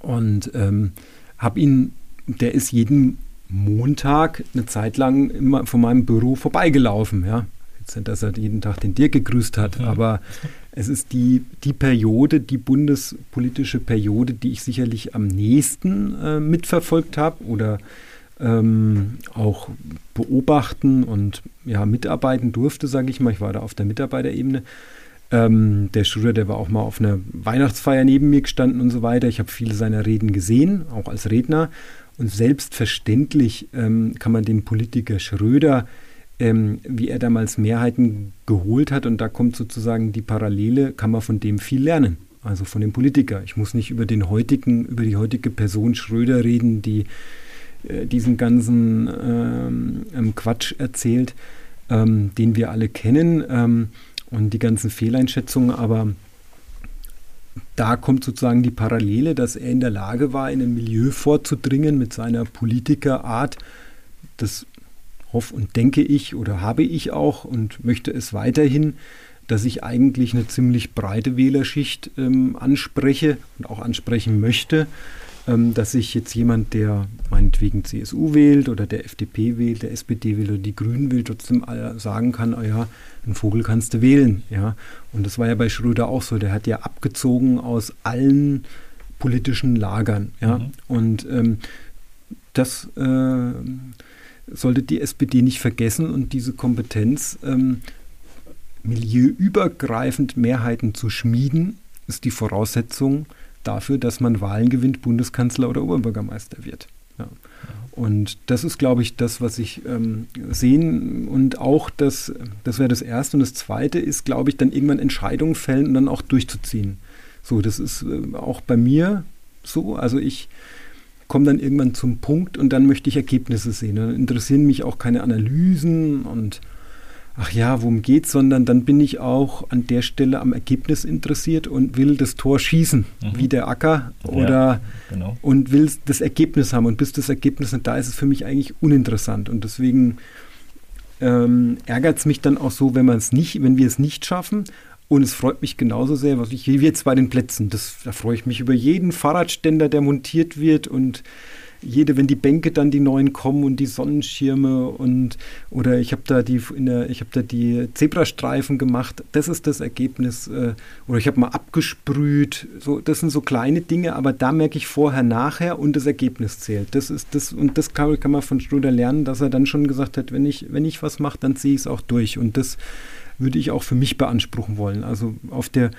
Und ähm, habe ihn, der ist jeden Montag eine Zeit lang immer von meinem Büro vorbeigelaufen. Ja. Jetzt nicht, dass er jeden Tag den Dirk gegrüßt hat, mhm. aber es ist die, die Periode, die bundespolitische Periode, die ich sicherlich am nächsten äh, mitverfolgt habe oder ähm, auch beobachten und ja, mitarbeiten durfte, sage ich mal. Ich war da auf der Mitarbeiterebene. Ähm, der Schröder, der war auch mal auf einer Weihnachtsfeier neben mir gestanden und so weiter. Ich habe viele seiner Reden gesehen, auch als Redner. Und selbstverständlich ähm, kann man den Politiker Schröder, ähm, wie er damals Mehrheiten geholt hat, und da kommt sozusagen die Parallele, kann man von dem viel lernen. Also von dem Politiker. Ich muss nicht über den heutigen, über die heutige Person Schröder reden, die äh, diesen ganzen ähm, ähm, Quatsch erzählt, ähm, den wir alle kennen ähm, und die ganzen Fehleinschätzungen, aber da kommt sozusagen die Parallele, dass er in der Lage war, in ein Milieu vorzudringen mit seiner Politikerart. Das hoffe und denke ich oder habe ich auch und möchte es weiterhin, dass ich eigentlich eine ziemlich breite Wählerschicht ähm, anspreche und auch ansprechen möchte ähm, dass sich jetzt jemand, der meinetwegen CSU wählt oder der FDP wählt, der SPD wählt oder die Grünen wählt, trotzdem sagen kann, oh ja, einen Vogel kannst du wählen. Ja? Und das war ja bei Schröder auch so. Der hat ja abgezogen aus allen politischen Lagern. Ja? Mhm. Und ähm, das äh, sollte die SPD nicht vergessen und diese Kompetenz, ähm, milieuübergreifend Mehrheiten zu schmieden, ist die Voraussetzung dafür, dass man Wahlen gewinnt, Bundeskanzler oder Oberbürgermeister wird. Ja. Und das ist, glaube ich, das, was ich ähm, sehen und auch das, das wäre das Erste. Und das Zweite ist, glaube ich, dann irgendwann Entscheidungen fällen und dann auch durchzuziehen. So, das ist äh, auch bei mir so. Also ich komme dann irgendwann zum Punkt und dann möchte ich Ergebnisse sehen. Dann interessieren mich auch keine Analysen und ach ja, worum geht's, sondern dann bin ich auch an der Stelle am Ergebnis interessiert und will das Tor schießen, mhm. wie der Acker oder ja, genau. und will das Ergebnis haben. Und bis das Ergebnis nicht da ist, ist es für mich eigentlich uninteressant. Und deswegen ähm, ärgert es mich dann auch so, wenn man es nicht, wenn wir es nicht schaffen. Und es freut mich genauso sehr, was ich wie jetzt bei den Plätzen. Das, da freue ich mich über jeden Fahrradständer, der montiert wird und jede, wenn die Bänke dann die neuen kommen und die Sonnenschirme und oder ich habe da die der, ich habe da die Zebrastreifen gemacht, das ist das Ergebnis. Äh, oder ich habe mal abgesprüht. So, das sind so kleine Dinge, aber da merke ich vorher, nachher und das Ergebnis zählt. Das ist das und das kann, kann man von Schröder lernen, dass er dann schon gesagt hat, wenn ich, wenn ich was mache, dann ziehe ich es auch durch. Und das würde ich auch für mich beanspruchen wollen. Also auf der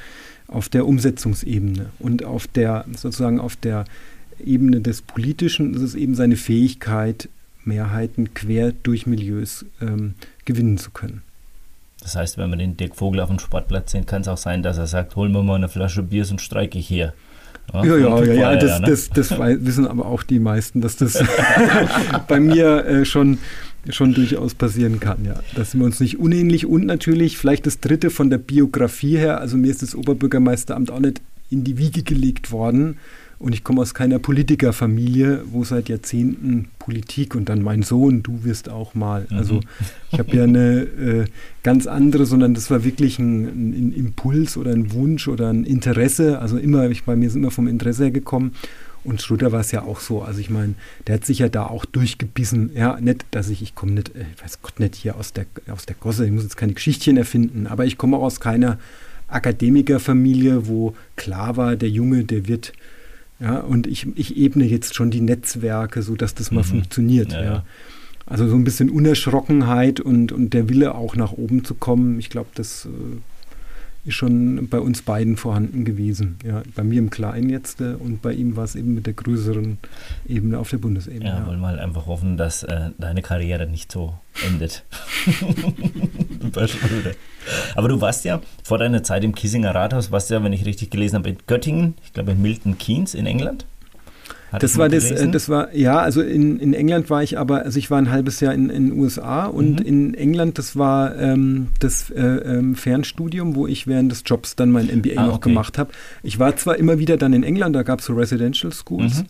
auf der Umsetzungsebene und auf der sozusagen auf der Ebene des Politischen ist es eben seine Fähigkeit, Mehrheiten quer durch Milieus ähm, gewinnen zu können. Das heißt, wenn man den Dirk Vogel auf dem Sportplatz sehen, kann es auch sein, dass er sagt, hol mir mal eine Flasche Bier, sonst streike ich hier. Ja, ja, ja, ja, ja, das, ne? das, das, das wissen aber auch die meisten, dass das bei mir äh, schon, schon durchaus passieren kann, ja. Da sind wir uns nicht unähnlich und natürlich vielleicht das dritte von der Biografie her, also mir ist das Oberbürgermeisteramt auch nicht in die Wiege gelegt worden, Und ich komme aus keiner Politikerfamilie, wo seit Jahrzehnten Politik und dann mein Sohn, du wirst auch mal. Mhm. Also ich habe ja eine äh, ganz andere, sondern das war wirklich ein, ein, Impuls oder ein Wunsch oder ein Interesse. Also immer, ich bei mir ist immer vom Interesse her gekommen. Und Schröder war es ja auch so. Also ich meine, der hat sich ja da auch durchgebissen. Ja, nicht, dass ich, ich komme nicht, äh, ich weiß Gott nicht hier aus der, aus der Gosse, ich muss jetzt keine Geschichtchen erfinden, aber ich komme auch aus keiner Akademikerfamilie, wo klar war, der Junge, der wird ja, und ich, ich ebne jetzt schon die Netzwerke, sodass das mal Mhm. funktioniert. Ja, Ja. Also so ein bisschen Unerschrockenheit und, und der Wille auch nach oben zu kommen, ich glaube, das äh, ist schon bei uns beiden vorhanden gewesen. Ja, bei mir im Kleinen jetzt äh, und bei ihm war es eben mit der größeren Ebene auf der Bundesebene. Ja, Ja, wollen wir halt einfach hoffen, dass äh, deine Karriere nicht so endet. Aber du warst ja vor deiner Zeit im Kissinger Rathaus, warst ja, wenn ich richtig gelesen habe, in Göttingen, ich glaube in Milton Keynes in England. Das war das, äh, das war, ja, also in, in England war ich aber, also ich war ein halbes Jahr in den USA und Mhm. in England, das war ähm, das äh, ähm, Fernstudium, wo ich während des Jobs dann mein MBA Ah, noch okay. gemacht habe. Ich war zwar immer wieder dann in England, da gab es so Residential Schools, Mhm.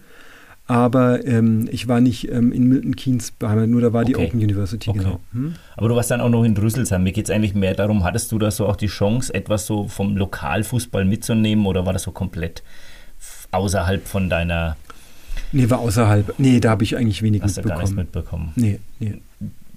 aber ähm, ich war nicht ähm, in Milton Keynes beheimatet, nur da war die Okay. Open University, Okay. genau. Hm? Aber du warst dann auch noch in Rüsselsheim. Mir geht es eigentlich mehr darum, hattest du da so auch die Chance, etwas so vom Lokalfußball mitzunehmen oder war das so komplett außerhalb von deiner, Nee, war außerhalb. Nee, da habe ich eigentlich wenig hast du gar nichts mitbekommen. mitbekommen? Nee, nee.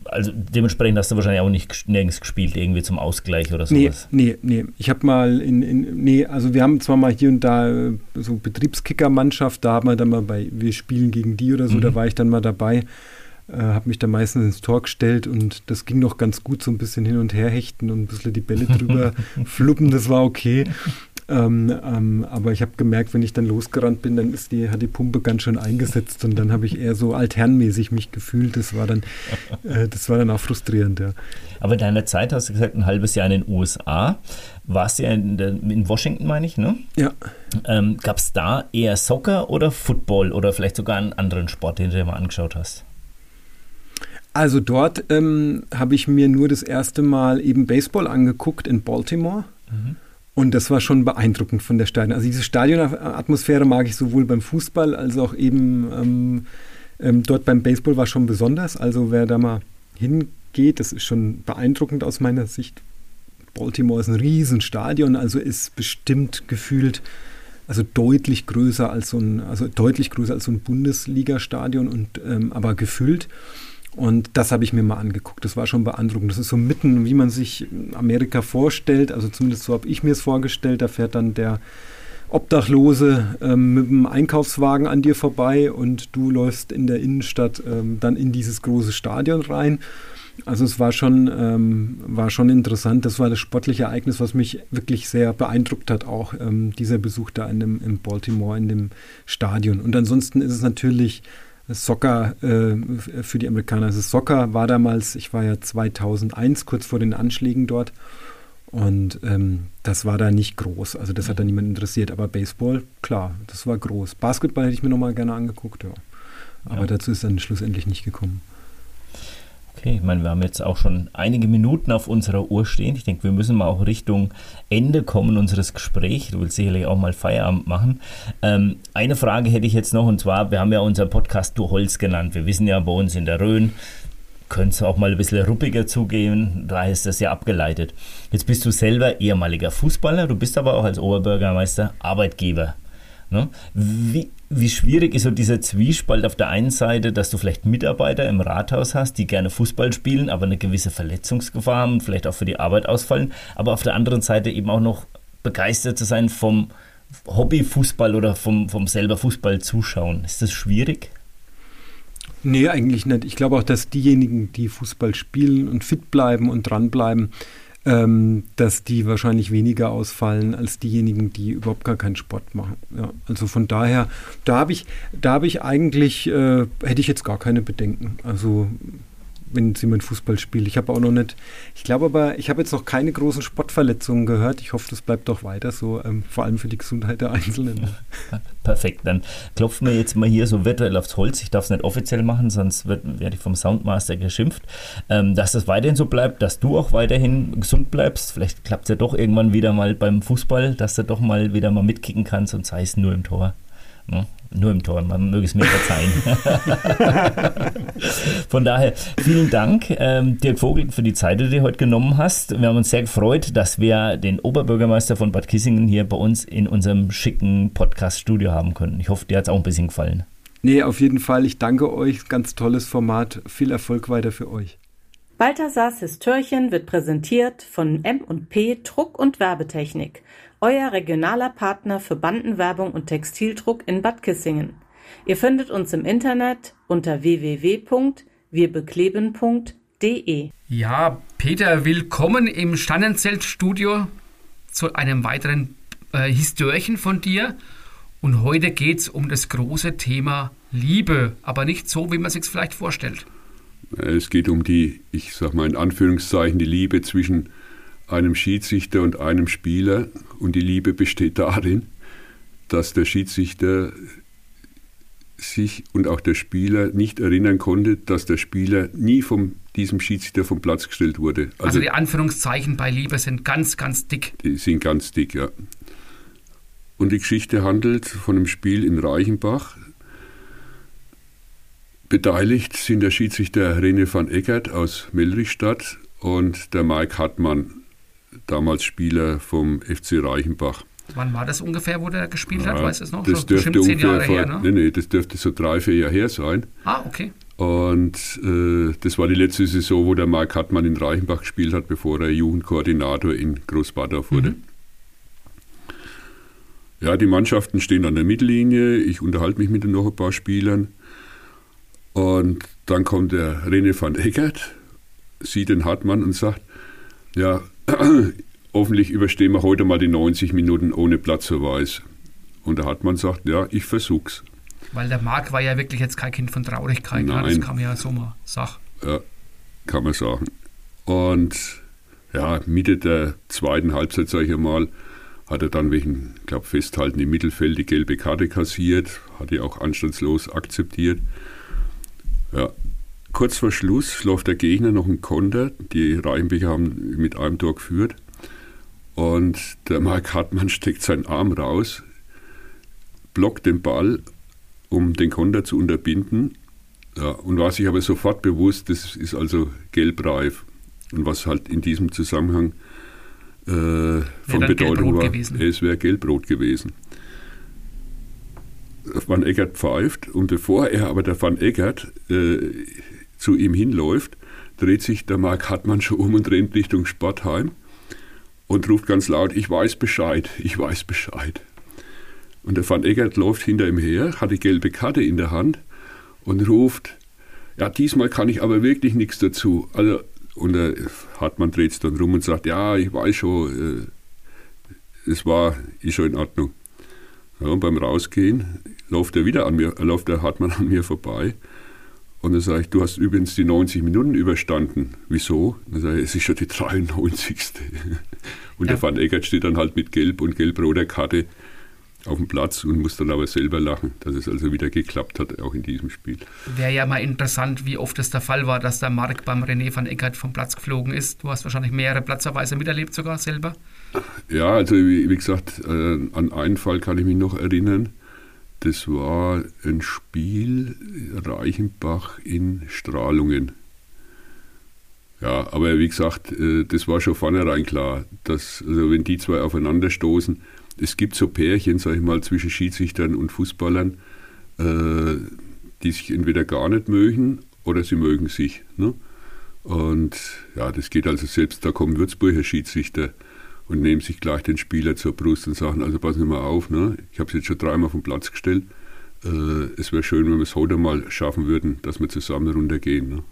Also dementsprechend hast du wahrscheinlich auch nicht nirgends gespielt, irgendwie zum Ausgleich oder Nee, sowas. nee, nee. Ich habe mal in, in, nee, also wir haben zwar mal hier und da äh, so Betriebskicker-Mannschaft, da haben wir dann mal bei, wir spielen gegen die oder so, Mhm. da war ich dann mal dabei, äh, habe mich dann meistens ins Tor gestellt und das ging noch ganz gut, so ein bisschen hin und her hechten und ein bisschen die Bälle drüber fluppen, das war okay. Ähm, ähm, aber ich habe gemerkt, wenn ich dann losgerannt bin, dann ist die, hat die Pumpe ganz schön eingesetzt und dann habe ich eher so altherrenmäßig mich gefühlt. Das war dann, äh, das war dann auch frustrierend, ja. Aber in deiner Zeit hast du gesagt, ein halbes Jahr in den USA. Warst du ja in, in Washington, meine ich, ne? Ja. Ähm, Gab es da eher Soccer oder Football oder vielleicht sogar einen anderen Sport, den du dir mal angeschaut hast? Also dort ähm, habe ich mir nur das erste Mal eben Baseball angeguckt in Baltimore. Und das war schon beeindruckend von der Stadion. Also diese Stadionatmosphäre mag ich sowohl beim Fußball als auch eben ähm, ähm, dort beim Baseball war schon besonders. Also wer da mal hingeht, das ist schon beeindruckend aus meiner Sicht. Baltimore ist ein Riesenstadion, also ist bestimmt gefühlt also deutlich größer als so ein, also deutlich größer als so ein Bundesliga-Stadion und ähm, aber gefüllt. Und das habe ich mir mal angeguckt. Das war schon beeindruckend. Das ist so mitten, wie man sich Amerika vorstellt. Also zumindest so habe ich mir es vorgestellt. Da fährt dann der Obdachlose ähm, mit dem Einkaufswagen an dir vorbei und du läufst in der Innenstadt ähm, dann in dieses große Stadion rein. Also es war schon, ähm, war schon interessant. Das war das sportliche Ereignis, was mich wirklich sehr beeindruckt hat, auch ähm, dieser Besuch da in, dem, in Baltimore in dem Stadion. Und ansonsten ist es natürlich Soccer äh, für die Amerikaner. Also Soccer war damals, ich war ja 2001 kurz vor den Anschlägen dort und ähm, das war da nicht groß. Also das hat da niemand interessiert. Aber Baseball, klar, das war groß. Basketball hätte ich mir nochmal gerne angeguckt, ja. Aber Ja. dazu ist dann schlussendlich nicht gekommen. Okay, ich meine, wir haben jetzt auch schon einige Minuten auf unserer Uhr stehen. Ich denke, wir müssen mal auch Richtung Ende kommen unseres Gesprächs. Du willst sicherlich auch mal Feierabend machen. Ähm, eine Frage hätte ich jetzt noch und zwar, wir haben ja unseren Podcast Du Holz genannt. Wir wissen ja bei uns in der Rhön, könnte es auch mal ein bisschen ruppiger zugehen, da ist das ja abgeleitet. Jetzt bist du selber ehemaliger Fußballer, du bist aber auch als Oberbürgermeister Arbeitgeber. Ne? Wie, wie schwierig ist so dieser Zwiespalt auf der einen Seite, dass du vielleicht Mitarbeiter im Rathaus hast, die gerne Fußball spielen, aber eine gewisse Verletzungsgefahr haben vielleicht auch für die Arbeit ausfallen, aber auf der anderen Seite eben auch noch begeistert zu sein vom Hobbyfußball oder vom, vom selber Fußball zuschauen. Ist das schwierig? Nee, eigentlich nicht. Ich glaube auch, dass diejenigen, die Fußball spielen und fit bleiben und dranbleiben, ähm, dass die wahrscheinlich weniger ausfallen als diejenigen, die überhaupt gar keinen Sport machen. Ja, also von daher, da habe ich, da habe ich eigentlich, äh, hätte ich jetzt gar keine Bedenken. Also wenn jetzt jemand Fußball spielt. Ich habe auch noch nicht, ich glaube aber, ich habe jetzt noch keine großen Sportverletzungen gehört. Ich hoffe, das bleibt doch weiter so, ähm, vor allem für die Gesundheit der Einzelnen. Perfekt, dann klopfen wir jetzt mal hier so virtuell aufs Holz. Ich darf es nicht offiziell machen, sonst werde ich vom Soundmaster geschimpft. Ähm, dass das weiterhin so bleibt, dass du auch weiterhin gesund bleibst. Vielleicht klappt es ja doch irgendwann wieder mal beim Fußball, dass du doch mal wieder mal mitkicken kannst und sei es nur im Tor. Ne? Nur im Tor, man möge es mir verzeihen. Von daher vielen Dank, ähm, Dirk Vogel, für die Zeit, die du dir heute genommen hast. Wir haben uns sehr gefreut, dass wir den Oberbürgermeister von Bad Kissingen hier bei uns in unserem schicken Podcast-Studio haben können. Ich hoffe, dir hat es auch ein bisschen gefallen. Nee, auf jeden Fall. Ich danke euch. Ganz tolles Format. Viel Erfolg weiter für euch. Balthasars Histörchen wird präsentiert von M&P Druck- und Werbetechnik, euer regionaler Partner für Bandenwerbung und Textildruck in Bad Kissingen. Ihr findet uns im Internet unter www.wirbekleben.de. Ja, Peter, willkommen im Stannenzeltstudio zu einem weiteren äh, Histörchen von dir. Und heute geht es um das große Thema Liebe, aber nicht so, wie man sich vielleicht vorstellt. Es geht um die, ich sag mal in Anführungszeichen, die Liebe zwischen einem Schiedsrichter und einem Spieler. Und die Liebe besteht darin, dass der Schiedsrichter sich und auch der Spieler nicht erinnern konnte, dass der Spieler nie von diesem Schiedsrichter vom Platz gestellt wurde. Also, also die Anführungszeichen bei Liebe sind ganz, ganz dick. Die sind ganz dick, ja. Und die Geschichte handelt von einem Spiel in Reichenbach. Beteiligt sind der Schiedsrichter René van Eckert aus Melrichstadt und der Mike Hartmann, damals Spieler vom FC Reichenbach. Wann war das ungefähr, wo der gespielt ja, hat? Weißt du es noch? Das dürfte ungefähr Jahre vor, her, ne? nee, nee, das dürfte so drei, vier Jahre her sein. Ah, okay. Und äh, das war die letzte Saison, wo der Mark Hartmann in Reichenbach gespielt hat, bevor er Jugendkoordinator in Großbadorf wurde. Mhm. Ja, die Mannschaften stehen an der Mittellinie. Ich unterhalte mich mit noch ein paar Spielern. Und dann kommt der René van Eckert, sieht den Hartmann und sagt, ja, hoffentlich überstehen wir heute mal die 90 Minuten ohne Platzverweis. Und der Hartmann sagt, ja, ich versuch's. Weil der Marc war ja wirklich jetzt kein Kind von Traurigkeit. Nein. Ja, das kann man ja so mal sagen. Ja, kann man sagen. Und ja, Mitte der zweiten Halbzeit, sage ich einmal, hat er dann wegen, glaube Festhalten im Mittelfeld die gelbe Karte kassiert, hat die auch anstandslos akzeptiert. Ja, kurz vor Schluss läuft der Gegner noch ein Konter. Die Reihenbecher haben mit einem Tor geführt. Und der Mark Hartmann steckt seinen Arm raus, blockt den Ball, um den Konter zu unterbinden. Ja, und war sich aber sofort bewusst, das ist also gelbreif. Und was halt in diesem Zusammenhang äh, von Bedeutung war, gewesen. es wäre Gelbrot gewesen. Van Eckert pfeift und bevor er aber der Van Eckert äh, zu ihm hinläuft, dreht sich der Mark Hartmann schon um und rennt Richtung Sportheim und ruft ganz laut, ich weiß Bescheid, ich weiß Bescheid. Und der Van Eckert läuft hinter ihm her, hat die gelbe Karte in der Hand und ruft, ja, diesmal kann ich aber wirklich nichts dazu. Also, und der Hartmann dreht es dann rum und sagt, ja, ich weiß schon, äh, es war, ist schon in Ordnung. Ja, und beim Rausgehen läuft er wieder an mir, läuft der Hartmann an mir vorbei. Und dann sage ich, du hast übrigens die 90 Minuten überstanden. Wieso? Dann sage ich, es ist schon die 93. Und ja. der Van Eckert steht dann halt mit gelb und gelb-roter Karte auf dem Platz und muss dann aber selber lachen, dass es also wieder geklappt hat, auch in diesem Spiel. Wäre ja mal interessant, wie oft es der Fall war, dass der Mark beim René van Eckert vom Platz geflogen ist. Du hast wahrscheinlich mehrere Platzerweise miterlebt sogar selber. Ja, also wie, wie gesagt, äh, an einen Fall kann ich mich noch erinnern. Das war ein Spiel Reichenbach in Strahlungen. Ja, aber wie gesagt, äh, das war schon vornherein klar, dass, also wenn die zwei aufeinander stoßen, es gibt so Pärchen, sag ich mal, zwischen Schiedsrichtern und Fußballern, äh, die sich entweder gar nicht mögen oder sie mögen sich. Ne? Und ja, das geht also selbst, da kommen Würzburger Schiedsrichter und nehmen sich gleich den Spieler zur Brust und sagen, also passen Sie mal auf, ne? ich habe es jetzt schon dreimal vom Platz gestellt, äh, es wäre schön, wenn wir es heute mal schaffen würden, dass wir zusammen runtergehen. Ne?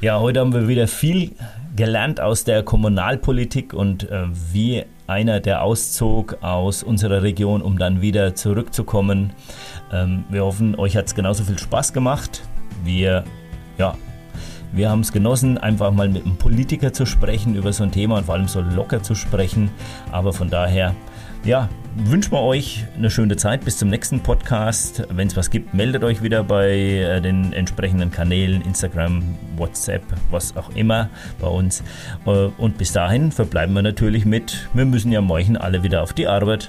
Ja, heute haben wir wieder viel gelernt aus der Kommunalpolitik und äh, wie einer, der auszog aus unserer Region, um dann wieder zurückzukommen. Ähm, wir hoffen, euch hat es genauso viel Spaß gemacht. Wir, ja, wir haben es genossen, einfach mal mit einem Politiker zu sprechen über so ein Thema und vor allem so locker zu sprechen. Aber von daher ja, wünschen wir euch eine schöne Zeit bis zum nächsten Podcast. Wenn es was gibt, meldet euch wieder bei äh, den entsprechenden Kanälen, Instagram, WhatsApp, was auch immer bei uns. Äh, und bis dahin verbleiben wir natürlich mit, wir müssen ja morgen alle wieder auf die Arbeit.